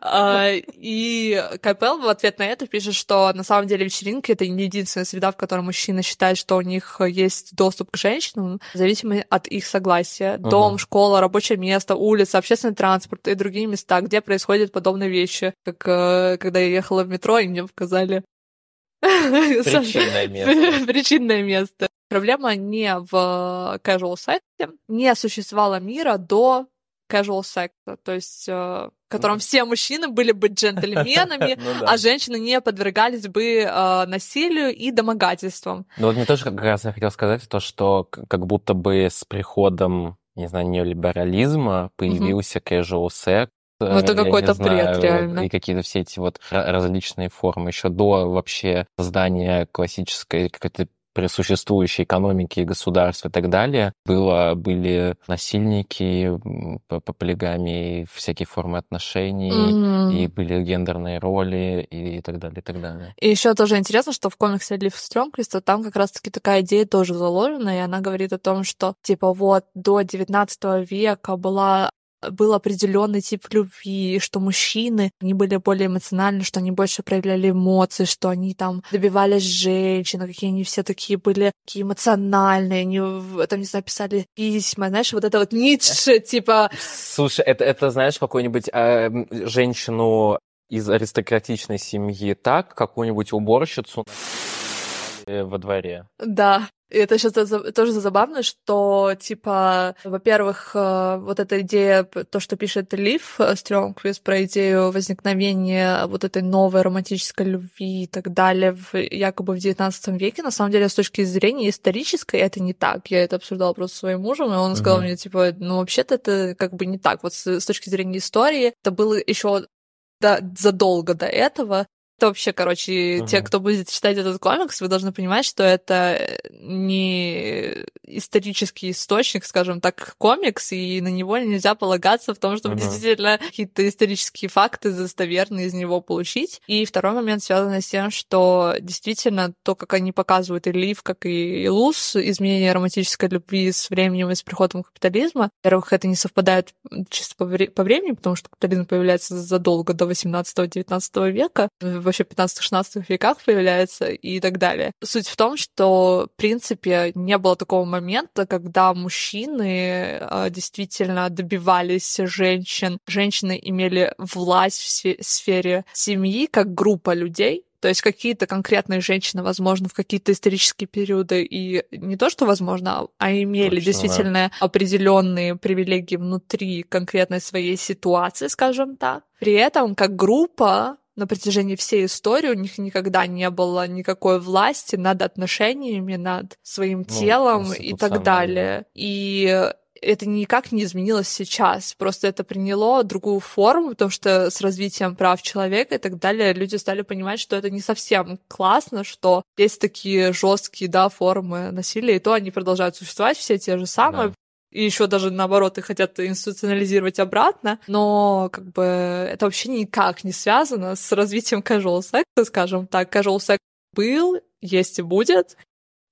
А, и Капел в ответ на это пишет, что на самом деле вечеринки — это не единственная среда, в которой мужчины считают, что у них есть доступ к женщинам, зависимо от их согласия. Дом, школа, рабочее место, улица, общественный транспорт и другие места, где происходят подобные вещи. Как э, когда я ехала в метро, и мне показали Причинное место. Причинное место. Проблема не в casual сексе. Не существовало мира до casual секса, то есть э, в котором ну. все мужчины были бы джентльменами, ну, да. а женщины не подвергались бы э, насилию и домогательствам. Ну вот мне тоже как раз я хотел сказать то, что как будто бы с приходом не знаю, неолиберализма появился mm-hmm. casual секс, ну, это какой-то бред, реально. И какие-то все эти вот различные формы. Еще до вообще создания классической какой-то присуществующей экономики государства и так далее, было, были насильники по, по полигамии, всякие формы отношений, mm-hmm. и были гендерные роли и, и так далее, и так далее. И еще тоже интересно, что в комиксе Лив Стрёмквиста там как раз-таки такая идея тоже заложена, и она говорит о том, что типа вот до 19 века была был определенный тип любви, что мужчины, они были более эмоциональны, что они больше проявляли эмоции, что они там добивались женщин, какие они все такие были такие эмоциональные, они там, не знаю, писали письма, знаешь, вот это вот Ницше, типа... Слушай, это, это знаешь, какую-нибудь э, женщину из аристократичной семьи так, какую-нибудь уборщицу во дворе. Да, и это сейчас тоже забавно, что, типа, во-первых, э, вот эта идея, то, что пишет Лив Стрёмквист про идею возникновения вот этой новой романтической любви и так далее, в, якобы в XIX веке, на самом деле, с точки зрения исторической, это не так. Я это обсуждала просто со своим мужем, и он сказал uh-huh. мне, типа, ну, вообще-то это как бы не так. Вот с, с точки зрения истории, это было еще да, задолго до этого, это вообще, короче, угу. те, кто будет читать этот комикс, вы должны понимать, что это не исторический источник, скажем так, комикс, и на него нельзя полагаться в том, чтобы угу. действительно какие-то исторические факты достоверные из него получить. И второй момент связан с тем, что действительно то, как они показывают и Лив, как и Луз, изменение романтической любви с временем и с приходом капитализма, во-первых, это не совпадает чисто по, вре- по времени, потому что капитализм появляется задолго до 18-19 века, вообще 15-16 веках появляется и так далее. Суть в том, что, в принципе, не было такого момента, когда мужчины а, действительно добивались женщин, женщины имели власть в сфере семьи как группа людей, то есть какие-то конкретные женщины, возможно, в какие-то исторические периоды и не то, что возможно, а имели Точно, действительно да. определенные привилегии внутри конкретной своей ситуации, скажем так. При этом как группа на протяжении всей истории у них никогда не было никакой власти над отношениями, над своим ну, телом и так далее. И это никак не изменилось сейчас. Просто это приняло другую форму, потому что с развитием прав человека и так далее люди стали понимать, что это не совсем классно, что есть такие жесткие да, формы насилия, и то они продолжают существовать, все те же самые. Да и еще даже наоборот их хотят институционализировать обратно, но как бы это вообще никак не связано с развитием casual секса, скажем так. Casual секс был, есть и будет.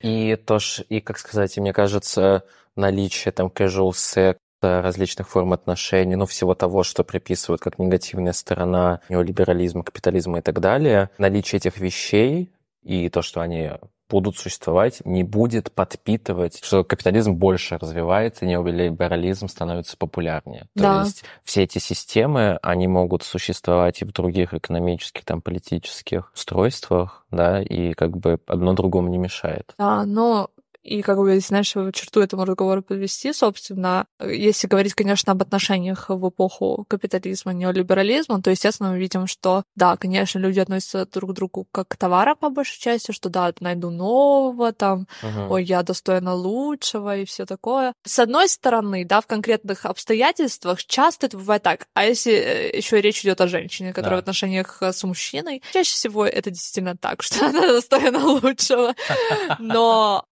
И тоже, и как сказать, мне кажется, наличие там casual секса различных форм отношений, ну, всего того, что приписывают как негативная сторона неолиберализма, капитализма и так далее, наличие этих вещей и то, что они будут существовать, не будет подпитывать, что капитализм больше развивается, неолиберализм становится популярнее. Да. То есть все эти системы, они могут существовать и в других экономических, там, политических устройствах, да, и как бы одно другому не мешает. Да, но и как бы, знаешь, черту этому разговору подвести, собственно, если говорить, конечно, об отношениях в эпоху капитализма, неолиберализма, то, естественно, мы видим, что, да, конечно, люди относятся друг к другу как к товарам, по большей части, что, да, найду нового, там, uh-huh. ой, я достойна лучшего и все такое. С одной стороны, да, в конкретных обстоятельствах часто это бывает так. А если э, еще речь идет о женщине, которая да. в отношениях с мужчиной, чаще всего это действительно так, что она достойна лучшего. Но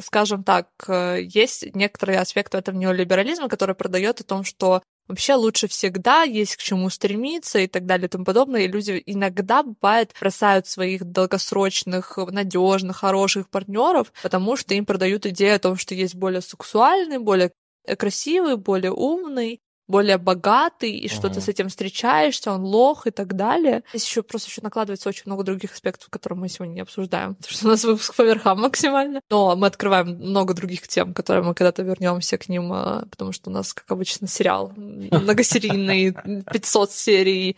скажем так, э, есть некоторые аспекты этого неолиберализма, который продает о том, что вообще лучше всегда, есть к чему стремиться и так далее и тому подобное. И люди иногда, бывает, бросают своих долгосрочных, надежных, хороших партнеров, потому что им продают идею о том, что есть более сексуальный, более красивый, более умный, более богатый, и что ты с этим встречаешься, он лох и так далее. Здесь еще просто еще накладывается очень много других аспектов, которые мы сегодня не обсуждаем, потому что у нас выпуск по верхам максимально. Но мы открываем много других тем, которые мы когда-то вернемся к ним, а, потому что у нас, как обычно, сериал многосерийный, 500 серий,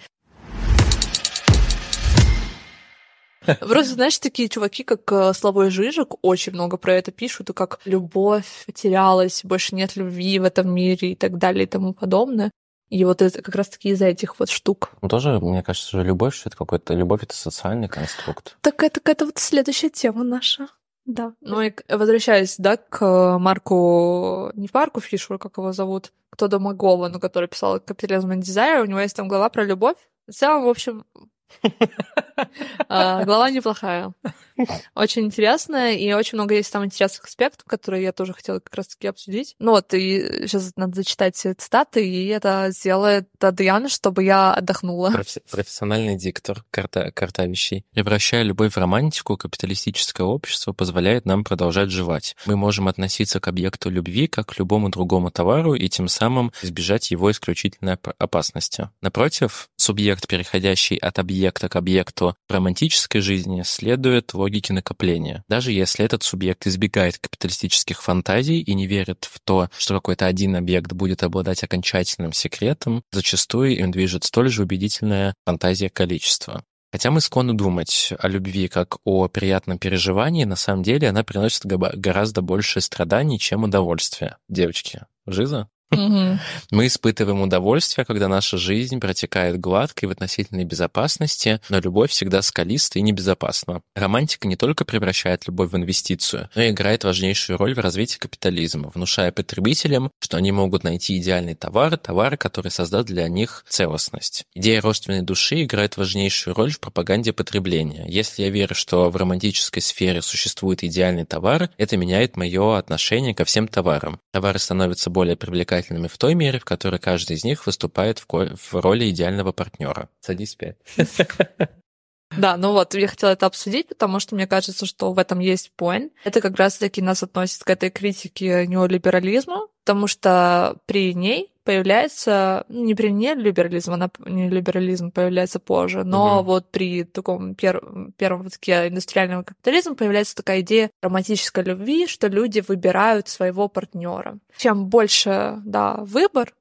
Просто, знаешь, такие чуваки, как э, Славой Жижик, очень много про это пишут, и как любовь потерялась, больше нет любви в этом мире и так далее и тому подобное. И вот это как раз-таки из-за этих вот штук. Ну, тоже, мне кажется, что любовь, что это какой-то... Любовь — это социальный конструкт. Так это, это вот следующая тема наша. Да. Ну и возвращаясь, да, к Марку, не Марку Фишеру, как его зовут, кто Домагова, ну, который писал «Капитализм и дизайн», у него есть там глава про любовь. В целом, в общем, глава неплохая. Очень интересная, и очень много есть там интересных аспектов, которые я тоже хотела как раз-таки обсудить. Ну вот, и сейчас надо зачитать цитаты, и это сделает Адриана, чтобы я отдохнула. Профессиональный диктор, карта, карта вещей. Превращая любовь в романтику, капиталистическое общество позволяет нам продолжать жевать. Мы можем относиться к объекту любви как к любому другому товару и тем самым избежать его исключительной опасности. Напротив, субъект, переходящий от объекта к объекту романтической жизни, следует логике накопления. Даже если этот субъект избегает капиталистических фантазий и не верит в то, что какой-то один объект будет обладать окончательным секретом, зачастую им движет столь же убедительная фантазия количества. Хотя мы склонны думать о любви как о приятном переживании, на самом деле она приносит гораздо больше страданий, чем удовольствия. Девочки, Жиза? Мы испытываем удовольствие, когда наша жизнь протекает гладко и в относительной безопасности, но любовь всегда скалиста и небезопасна. Романтика не только превращает любовь в инвестицию, но и играет важнейшую роль в развитии капитализма, внушая потребителям, что они могут найти идеальный товар, товар, который создаст для них целостность. Идея родственной души играет важнейшую роль в пропаганде потребления. Если я верю, что в романтической сфере существует идеальный товар, это меняет мое отношение ко всем товарам. Товары становятся более привлекательными в той мере, в которой каждый из них выступает в, в роли идеального партнера. Садись пять. Да, ну вот, я хотела это обсудить, потому что мне кажется, что в этом есть point. Это как раз-таки нас относит к этой критике неолиберализма, потому что при ней появляется, ну, не при неолиберализме, она неолиберализм появляется позже, но угу. вот при таком пер, первом витке индустриального капитализма появляется такая идея романтической любви, что люди выбирают своего партнера. Чем больше, да, выбор,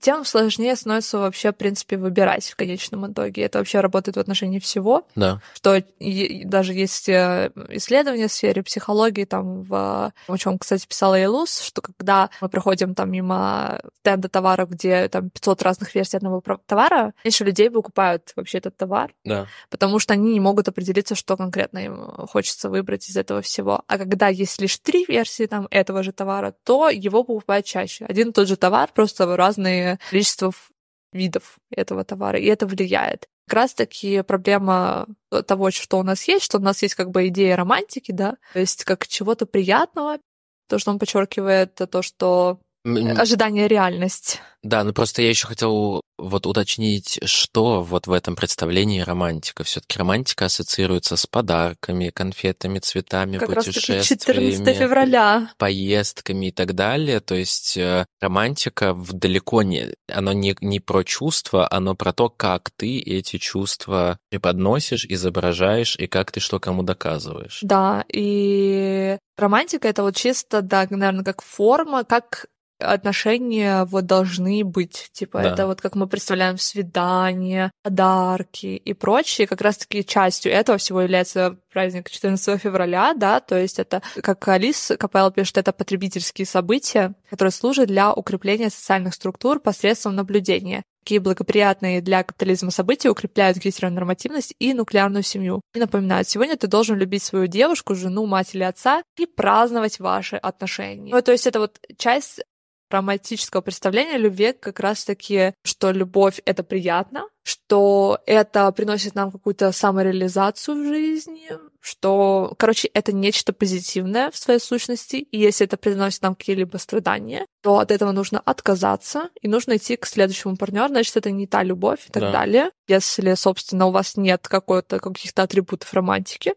тем сложнее становится вообще, в принципе, выбирать в конечном итоге. Это вообще работает в отношении всего. Да. Что даже есть э, исследования в сфере психологии, там, в, о чем, кстати, писала Элус, что когда мы проходим там мимо стенда товаров, где там 500 разных версий одного товара, меньше людей покупают вообще этот товар, да. потому что они не могут определиться, что конкретно им хочется выбрать из этого всего. А когда есть лишь три версии там этого же товара, то его покупают чаще. Один и тот же товар, просто в количество видов этого товара, и это влияет. Как раз-таки проблема того, что у нас есть, что у нас есть как бы идея романтики, да, то есть как чего-то приятного, то, что он подчеркивает, то, что ожидание реальность. Да, ну просто я еще хотел вот уточнить, что вот в этом представлении романтика. Все-таки романтика ассоциируется с подарками, конфетами, цветами, как путешествиями, 14 февраля. поездками и так далее. То есть э, романтика в далеко не, оно не, не про чувства, оно про то, как ты эти чувства преподносишь, изображаешь и как ты что кому доказываешь. Да, и романтика это вот чисто, да, наверное, как форма, как отношения вот должны быть. Типа, да. это вот как мы представляем свидания, подарки и прочее. Как раз-таки частью этого всего является праздник 14 февраля, да, то есть это, как Алис Капелл пишет, это потребительские события, которые служат для укрепления социальных структур посредством наблюдения. Такие благоприятные для капитализма события укрепляют гетеронормативность и нуклеарную семью. И напоминают, сегодня ты должен любить свою девушку, жену, мать или отца и праздновать ваши отношения. Ну, то есть это вот часть романтического представления о любви как раз-таки, что любовь — это приятно, что это приносит нам какую-то самореализацию в жизни, что, короче, это нечто позитивное в своей сущности, и если это приносит нам какие-либо страдания, то от этого нужно отказаться, и нужно идти к следующему партнеру, значит, это не та любовь и так да. далее. Если, собственно, у вас нет какой-то, каких-то атрибутов романтики,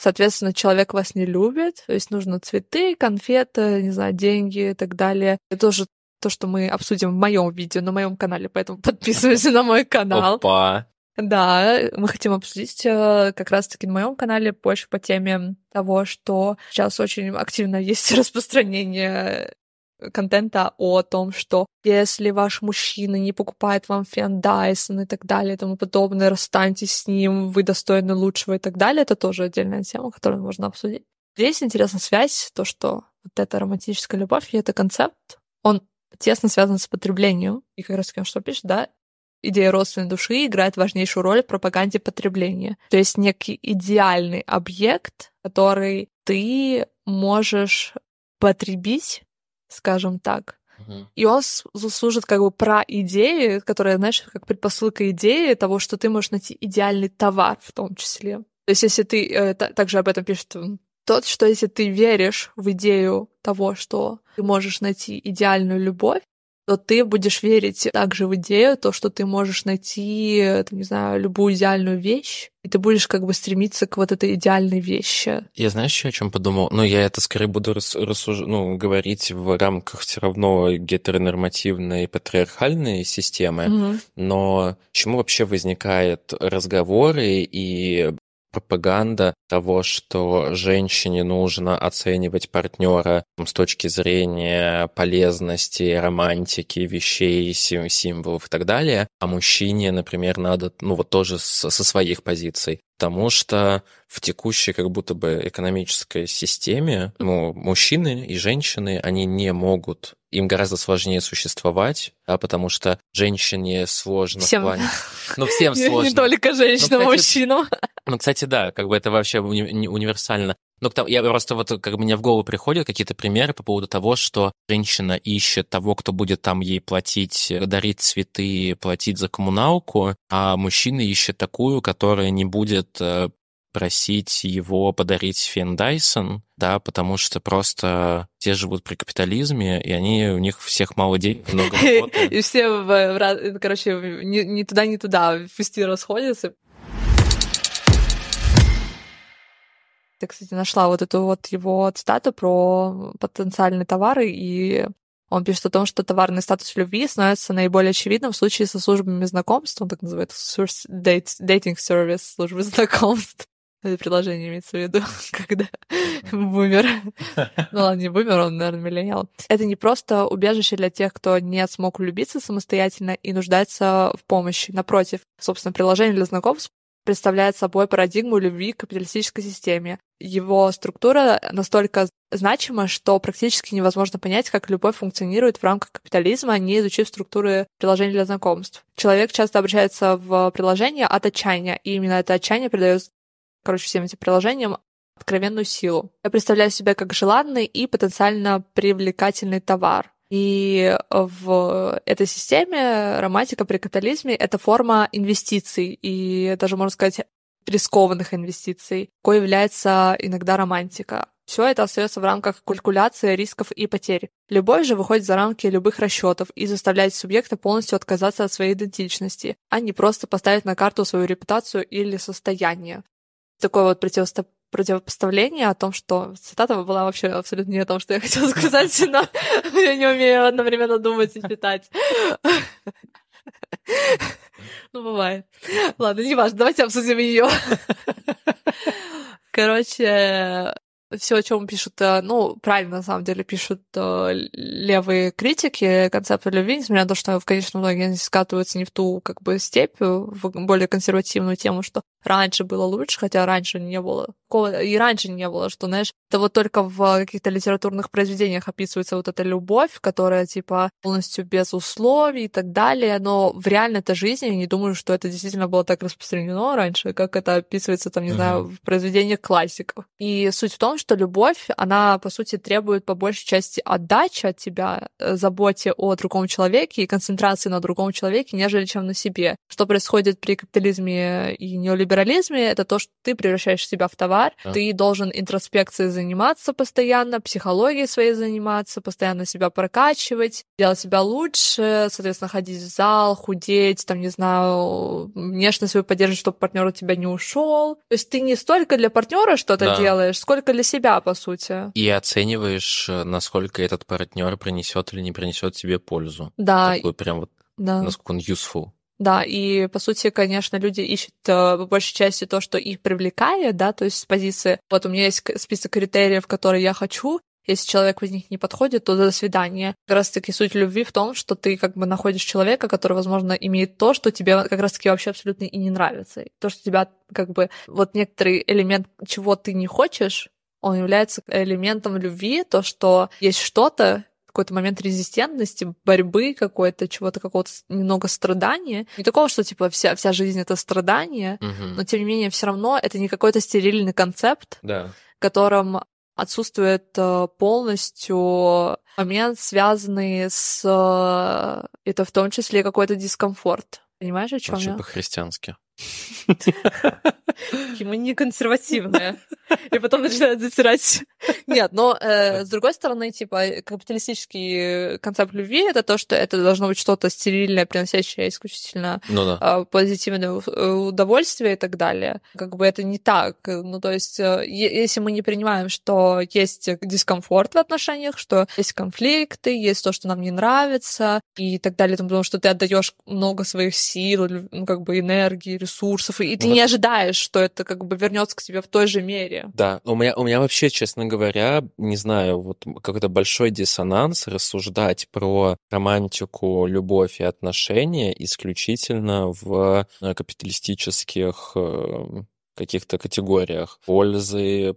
Соответственно, человек вас не любит, то есть нужно цветы, конфеты, не знаю, деньги и так далее. Это тоже то, что мы обсудим в моем видео на моем канале, поэтому подписывайся на мой канал. Опа. Да, мы хотим обсудить э, как раз-таки на моем канале больше по теме того, что сейчас очень активно есть распространение контента о том, что если ваш мужчина не покупает вам фен Dyson и так далее и тому подобное, расстаньтесь с ним, вы достойны лучшего и так далее, это тоже отдельная тема, которую можно обсудить. Здесь интересна связь, то, что вот эта романтическая любовь и это концепт, он тесно связан с потреблением. И как раз что пишет, да, идея родственной души играет важнейшую роль в пропаганде потребления. То есть некий идеальный объект, который ты можешь потребить скажем так. И он служит как бы про идеи, которая, знаешь, как предпосылка идеи того, что ты можешь найти идеальный товар в том числе. То есть если ты, э, также об этом пишет тот, что если ты веришь в идею того, что ты можешь найти идеальную любовь, то ты будешь верить также в идею, то, что ты можешь найти, там, не знаю, любую идеальную вещь, и ты будешь как бы стремиться к вот этой идеальной вещи. Я знаешь, еще о чем подумал? Ну, я это скорее буду рас, рассуж... ну, говорить в рамках все равно гетеронормативной патриархальной системы, угу. но чему вообще возникают разговоры и пропаганда того, что женщине нужно оценивать партнера с точки зрения полезности, романтики, вещей, символов и так далее, а мужчине, например, надо, ну вот тоже со своих позиций. Потому что в текущей как будто бы экономической системе ну, мужчины и женщины, они не могут им гораздо сложнее существовать, да, потому что женщине сложно всем. в плане... Ну, всем сложно. Не только женщинам, ну, мужчинам. Ну, кстати, да, как бы это вообще уни- универсально. Но я просто вот, как бы мне в голову приходят какие-то примеры по поводу того, что женщина ищет того, кто будет там ей платить, дарить цветы, платить за коммуналку, а мужчина ищет такую, которая не будет э, просить его подарить фен Дайсон, да, потому что просто те живут при капитализме, и они, у них всех мало денег, много работы. И все, короче, ни туда, ни туда, пусти расходятся. Я, кстати, нашла вот эту вот его цитату про потенциальные товары, и он пишет о том, что товарный статус любви становится наиболее очевидным в случае со службами знакомств, он так называет dating service, службы знакомств. Это приложение имеется в виду, когда бумер. Ну ладно, не бумер, он, наверное, миллениал. Это не просто убежище для тех, кто не смог влюбиться самостоятельно и нуждается в помощи. Напротив, собственно, приложение для знакомств представляет собой парадигму любви к капиталистической системе. Его структура настолько значима, что практически невозможно понять, как любовь функционирует в рамках капитализма, не изучив структуры приложений для знакомств. Человек часто обращается в приложение от отчаяния, и именно это отчаяние придает короче, всем этим приложениям откровенную силу. Я представляю себя как желанный и потенциально привлекательный товар. И в этой системе романтика при капитализме — это форма инвестиций, и даже, можно сказать, рискованных инвестиций, какой является иногда романтика. Все это остается в рамках калькуляции рисков и потерь. Любовь же выходит за рамки любых расчетов и заставляет субъекта полностью отказаться от своей идентичности, а не просто поставить на карту свою репутацию или состояние такое вот противостоп противопоставление о том, что цитата была вообще абсолютно не о том, что я хотела сказать, но я не умею одновременно думать и читать. Ну, бывает. Ладно, не важно, давайте обсудим ее. Короче, все, о чем пишут, э, ну, правильно, на самом деле, пишут э, левые критики концепта любви, несмотря на то, что, конечно, многие скатываются не в ту, как бы, степь, в более консервативную тему, что раньше было лучше, хотя раньше не было и раньше не было, что, знаешь, это вот только в каких-то литературных произведениях описывается вот эта любовь, которая, типа, полностью без условий и так далее, но в реальной-то жизни я не думаю, что это действительно было так распространено раньше, как это описывается, там, не uh-huh. знаю, в произведениях классиков. И суть в том, что любовь, она, по сути, требует по большей части отдачи от тебя, э, заботе о другом человеке и концентрации на другом человеке, нежели чем на себе. Что происходит при капитализме и неолиберализме либерализме, это то, что ты превращаешь себя в товар, да. ты должен интроспекцией заниматься постоянно, психологией своей заниматься, постоянно себя прокачивать, делать себя лучше, соответственно, ходить в зал, худеть, там, не знаю, внешность свою поддерживать, чтобы партнер у тебя не ушел. То есть ты не столько для партнера что-то да. делаешь, сколько для себя, по сути. И оцениваешь, насколько этот партнер принесет или не принесет тебе пользу. Да. Такой прям вот, да. насколько он useful. Да, и по сути, конечно, люди ищут э, по большей части то, что их привлекает, да, то есть с позиции, вот у меня есть список критериев, которые я хочу, если человек из них не подходит, то до свидания. Как раз таки суть любви в том, что ты как бы находишь человека, который, возможно, имеет то, что тебе как раз таки вообще абсолютно и не нравится. То, что тебя как бы вот некоторый элемент, чего ты не хочешь, он является элементом любви, то, что есть что-то, какой-то момент резистентности, борьбы какой-то, чего-то, какого-то немного страдания. Не такого, что типа вся, вся жизнь это страдание, угу. но тем не менее все равно это не какой-то стерильный концепт, да. в котором отсутствует э, полностью момент, связанный с... Э, это в том числе какой-то дискомфорт. Понимаешь, о чем я? по-христиански. Мы не консервативные. И потом начинают затирать. Нет, но э, с другой стороны, типа, капиталистический концепт любви это то, что это должно быть что-то стерильное, приносящее исключительно ну, да. э, позитивное удовольствие и так далее. Как бы это не так. Ну, то есть, э, если мы не принимаем, что есть дискомфорт в отношениях, что есть конфликты, есть то, что нам не нравится и так далее, потому что ты отдаешь много своих сил, ну, как бы энергии, ресурсов, и ты вот. не ожидаешь, что это как бы вернется к тебе в той же мере. Да, у меня, у меня вообще, честно говоря, не знаю, вот какой-то большой диссонанс рассуждать про романтику, любовь и отношения исключительно в э, капиталистических э, каких-то категориях пользы,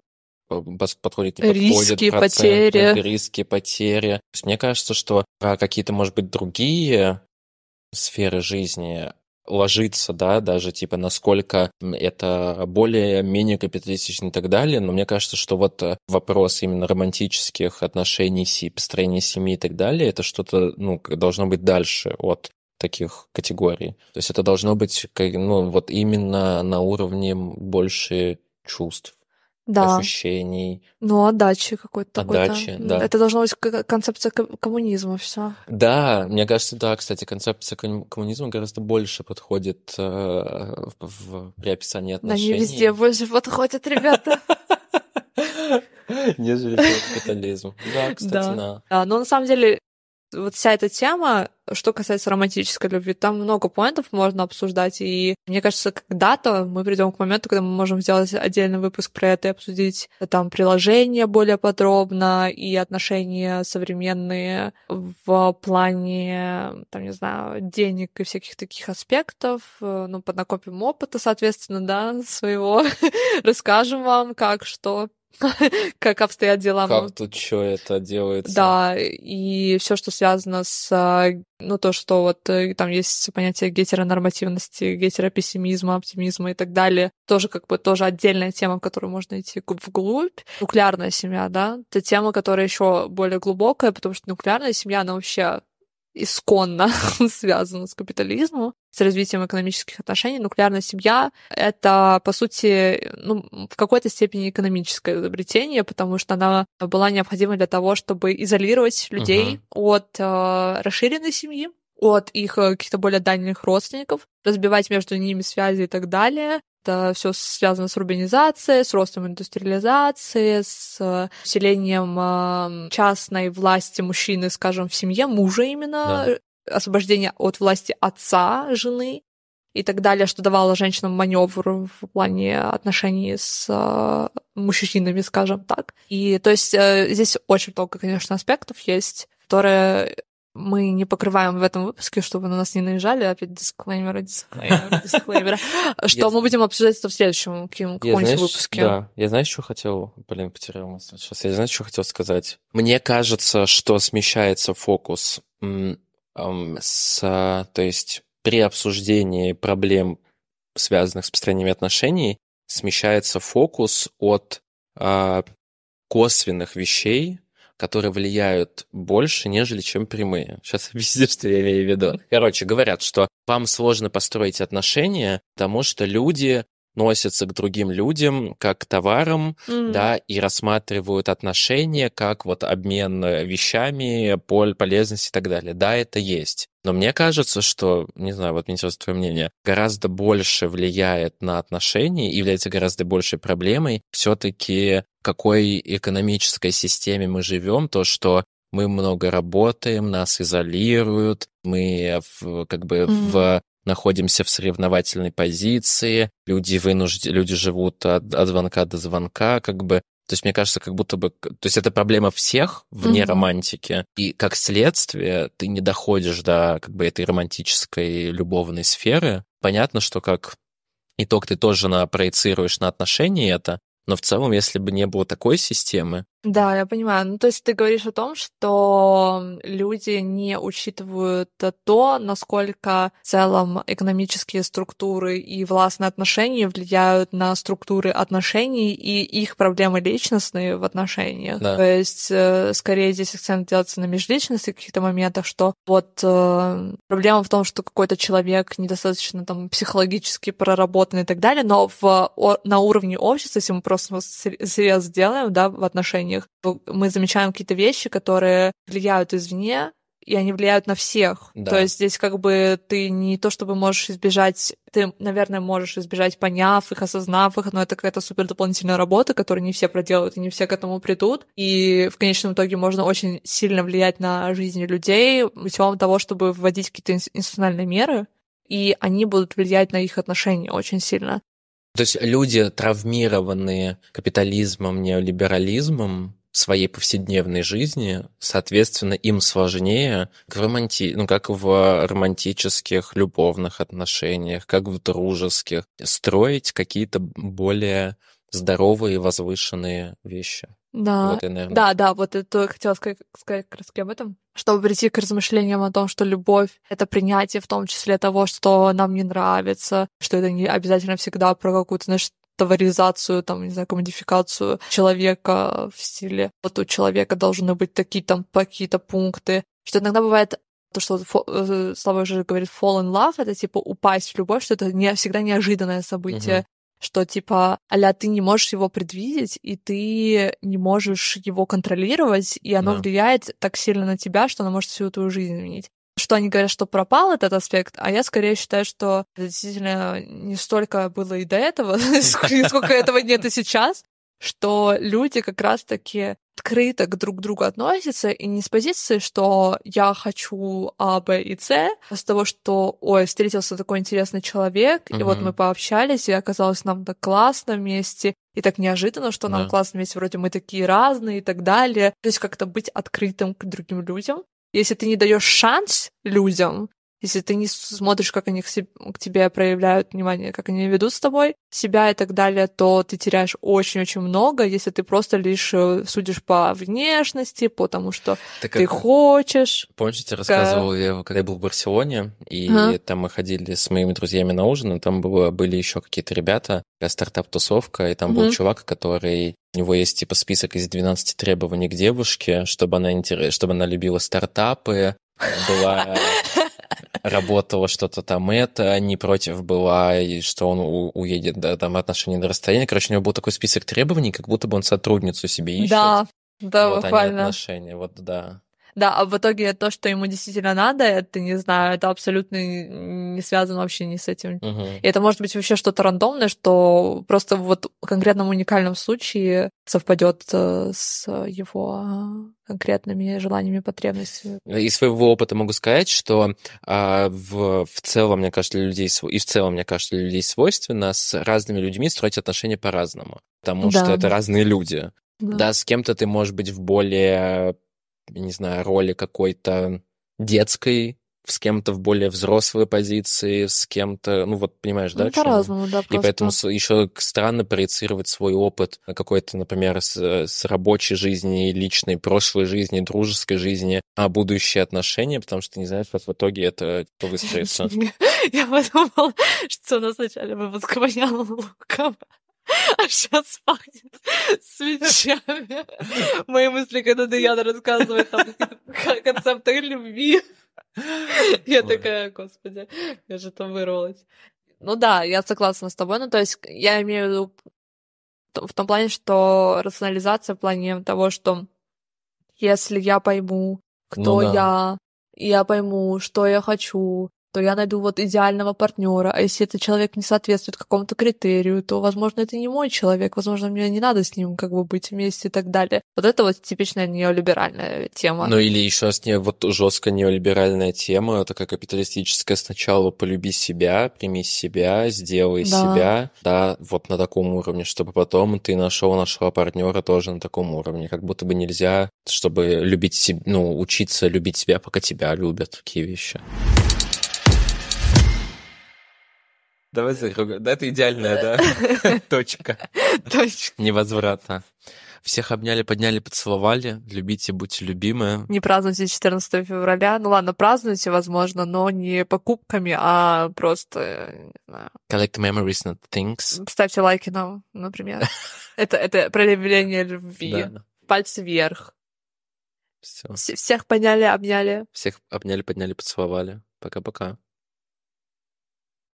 подходит, не риски, подходит, потери. риски, потери. Мне кажется, что про какие-то, может быть, другие сферы жизни ложится, да, даже типа насколько это более-менее капиталистично и так далее, но мне кажется, что вот э, вопрос именно романтических отношений, построения семьи и так далее, это что-то, ну, должно быть дальше от таких категорий. То есть это должно быть, ну, вот именно на уровне больше чувств да. ощущений. Ну, отдачи какой-то. Отдачи, да. Это должна быть концепция коммунизма, все. Да, мне кажется, да, кстати, концепция коммунизма гораздо больше подходит э, в, в, при описании отношений. Да, не везде больше подходит, ребята. Нежели капитализм. Да, кстати. Да, но на самом деле вот вся эта тема, что касается романтической любви, там много поинтов можно обсуждать, и мне кажется, когда-то мы придем к моменту, когда мы можем сделать отдельный выпуск про это и обсудить там приложения более подробно и отношения современные в плане, там, не знаю, денег и всяких таких аспектов, ну, поднакопим опыта, соответственно, да, своего, расскажем вам, как, что, как обстоят дела. Как тут что это делается? Да, и все, что связано с, а, ну, то, что вот э, там есть понятие гетеронормативности, гетеропессимизма, оптимизма и так далее. Тоже как бы тоже отдельная тема, в которую можно идти вглубь. Нуклеарная семья, да, это тема, которая еще более глубокая, потому что нуклеарная семья, она вообще исконно связано с капитализмом, с развитием экономических отношений. Нуклеарная семья — это, по сути, ну, в какой-то степени экономическое изобретение, потому что она была необходима для того, чтобы изолировать людей uh-huh. от э, расширенной семьи, от их э, каких-то более дальних родственников, разбивать между ними связи и так далее. Это все связано с урбанизацией, с ростом индустриализации, с усилением частной власти мужчины, скажем, в семье, мужа именно, да. Освобождение от власти отца, жены и так далее, что давало женщинам маневр в плане отношений с мужчинами, скажем так. И то есть э, здесь очень много, конечно, аспектов есть, которые мы не покрываем в этом выпуске, чтобы на нас не наезжали, опять дисклеймеры, дисклеймеры, дисклеймеры, что мы будем обсуждать это в следующем каком-нибудь выпуске. Да, я знаешь, что хотел, блин, потерял мысль сейчас, я знаешь, что хотел сказать? Мне кажется, что смещается фокус с, то есть при обсуждении проблем, связанных с построением отношений, смещается фокус от а, косвенных вещей, которые влияют больше, нежели чем прямые. Сейчас объясню, что я имею в виду. Короче, говорят, что вам сложно построить отношения, потому что люди относятся к другим людям как к товарам, mm. да, и рассматривают отношения как вот обмен вещами, поль, полезность и так далее. Да, это есть. Но мне кажется, что, не знаю, вот мне интересно твое мнение, гораздо больше влияет на отношения и является гораздо большей проблемой все-таки какой экономической системе мы живем, то, что мы много работаем, нас изолируют, мы в, как бы mm-hmm. в находимся в соревновательной позиции, люди вынуждены, люди живут от, от звонка до звонка, как бы то есть, мне кажется, как будто бы... То есть, это проблема всех вне mm-hmm. романтики. И как следствие ты не доходишь до как бы этой романтической любовной сферы. Понятно, что как итог ты тоже на, проецируешь на отношения это, но в целом, если бы не было такой системы, да, я понимаю. Ну, то есть ты говоришь о том, что люди не учитывают то, насколько в целом экономические структуры и властные отношения влияют на структуры отношений и их проблемы личностные в отношениях. Да. То есть э, скорее здесь акцент делается на межличностных каких-то моментах, что вот э, проблема в том, что какой-то человек недостаточно там психологически проработан и так далее, но в, на уровне общества, если мы просто серьезно сделаем, да, в отношениях, отношениях. Мы замечаем какие-то вещи, которые влияют извне, и они влияют на всех. Да. То есть здесь как бы ты не то чтобы можешь избежать, ты, наверное, можешь избежать, поняв их, осознав их, но это какая-то супер дополнительная работа, которую не все проделают, и не все к этому придут. И в конечном итоге можно очень сильно влиять на жизнь людей путем того, чтобы вводить какие-то институциональные меры, и они будут влиять на их отношения очень сильно. То есть люди, травмированные капитализмом, неолиберализмом, в своей повседневной жизни, соответственно, им сложнее, к романти... ну, как в романтических любовных отношениях, как в дружеских, строить какие-то более здоровые, возвышенные вещи. Да, вот, наверное... да, да, вот это хотела сказать, сказать как раз об этом, чтобы прийти к размышлениям о том, что любовь — это принятие в том числе того, что нам не нравится, что это не обязательно всегда про какую-то, знаешь, товаризацию, там, не знаю, комодификацию человека в стиле. Вот у человека должны быть такие там какие-то пункты, что иногда бывает то, что э, Слава уже говорит fall in love, это типа упасть в любовь, что это не всегда неожиданное событие что типа, аля, ты не можешь его предвидеть, и ты не можешь его контролировать, и оно да. влияет так сильно на тебя, что оно может всю твою жизнь изменить что они говорят, что пропал этот аспект, а я скорее считаю, что действительно не столько было и до этого, сколько этого нет и сейчас, что люди как раз-таки открыто к друг другу относятся, и не с позиции, что я хочу А, Б и С, а с того, что, ой, встретился такой интересный человек, угу. и вот мы пообщались, и оказалось нам так классно вместе, и так неожиданно, что нам да. классно вместе, вроде мы такие разные и так далее. То есть как-то быть открытым к другим людям. Если ты не даешь шанс людям, если ты не смотришь, как они к, себе, к тебе проявляют внимание, как они ведут с тобой себя и так далее, то ты теряешь очень-очень много, если ты просто лишь э, судишь по внешности, по тому, что так ты как... хочешь. Помните, я рассказывал, я, когда я был в Барселоне, и а? там мы ходили с моими друзьями на ужин, и там было, были еще какие-то ребята, стартап-тусовка, и там угу. был чувак, который у него есть типа список из 12 требований к девушке, чтобы она, интерес... чтобы она любила стартапы, была работала что-то там это, не против была, и что он уедет, да, там отношения на расстояние. Короче, у него был такой список требований, как будто бы он сотрудницу себе ищет. Да, да, вот буквально. Они отношения, вот да. Да, а в итоге то, что ему действительно надо, это, не знаю, это абсолютно не связано вообще ни с этим. Угу. И это может быть вообще что-то рандомное, что просто вот в конкретном уникальном случае совпадет э, с его конкретными желаниями, потребностями. Из своего опыта могу сказать, что а, в, в целом, мне кажется, для людей и в целом, мне кажется, для людей свойственно с разными людьми строить отношения по-разному, потому да. что это разные люди. Да. да, с кем-то ты можешь быть в более не знаю, роли какой-то детской, с кем-то в более взрослой позиции, с кем-то, ну вот понимаешь, да? Ну, по-разному, да. Просто... И поэтому еще странно проецировать свой опыт какой-то, например, с, с рабочей жизни, личной, прошлой жизни, дружеской жизни, а будущие отношения, потому что ты не знаешь, как в итоге это выстроится. Я подумала, что у нас вначале выпуска понятно лукаво. А сейчас пахнет свечами. Мои мысли, когда Даяна рассказывает там концепты любви. Я такая, господи, я же там вырвалась. Ну да, я согласна с тобой. Ну, то есть я имею в виду в том плане, что рационализация в плане того, что если я пойму, кто ну, да. я, я пойму, что я хочу, то я найду вот идеального партнера. А если этот человек не соответствует какому-то критерию, то, возможно, это не мой человек, возможно, мне не надо с ним как бы быть вместе и так далее. Вот это вот типичная неолиберальная тема. Ну или еще раз не вот жестко неолиберальная тема, такая капиталистическая сначала полюби себя, прими себя, сделай да. себя, да, вот на таком уровне, чтобы потом ты нашел нашего партнера тоже на таком уровне. Как будто бы нельзя, чтобы любить себя, ну, учиться любить себя, пока тебя любят, такие вещи. Давай Да, это идеальная, да? Точка. Точка. Невозврата. Всех обняли, подняли, поцеловали. Любите, будьте любимы. Не празднуйте 14 февраля. Ну ладно, празднуйте, возможно, но не покупками, а просто. Collect memories, not things. Ставьте лайки нам, например. Это, это проявление любви. Пальцы вверх. Все. Всех подняли, обняли. Всех обняли, подняли, поцеловали. Пока-пока.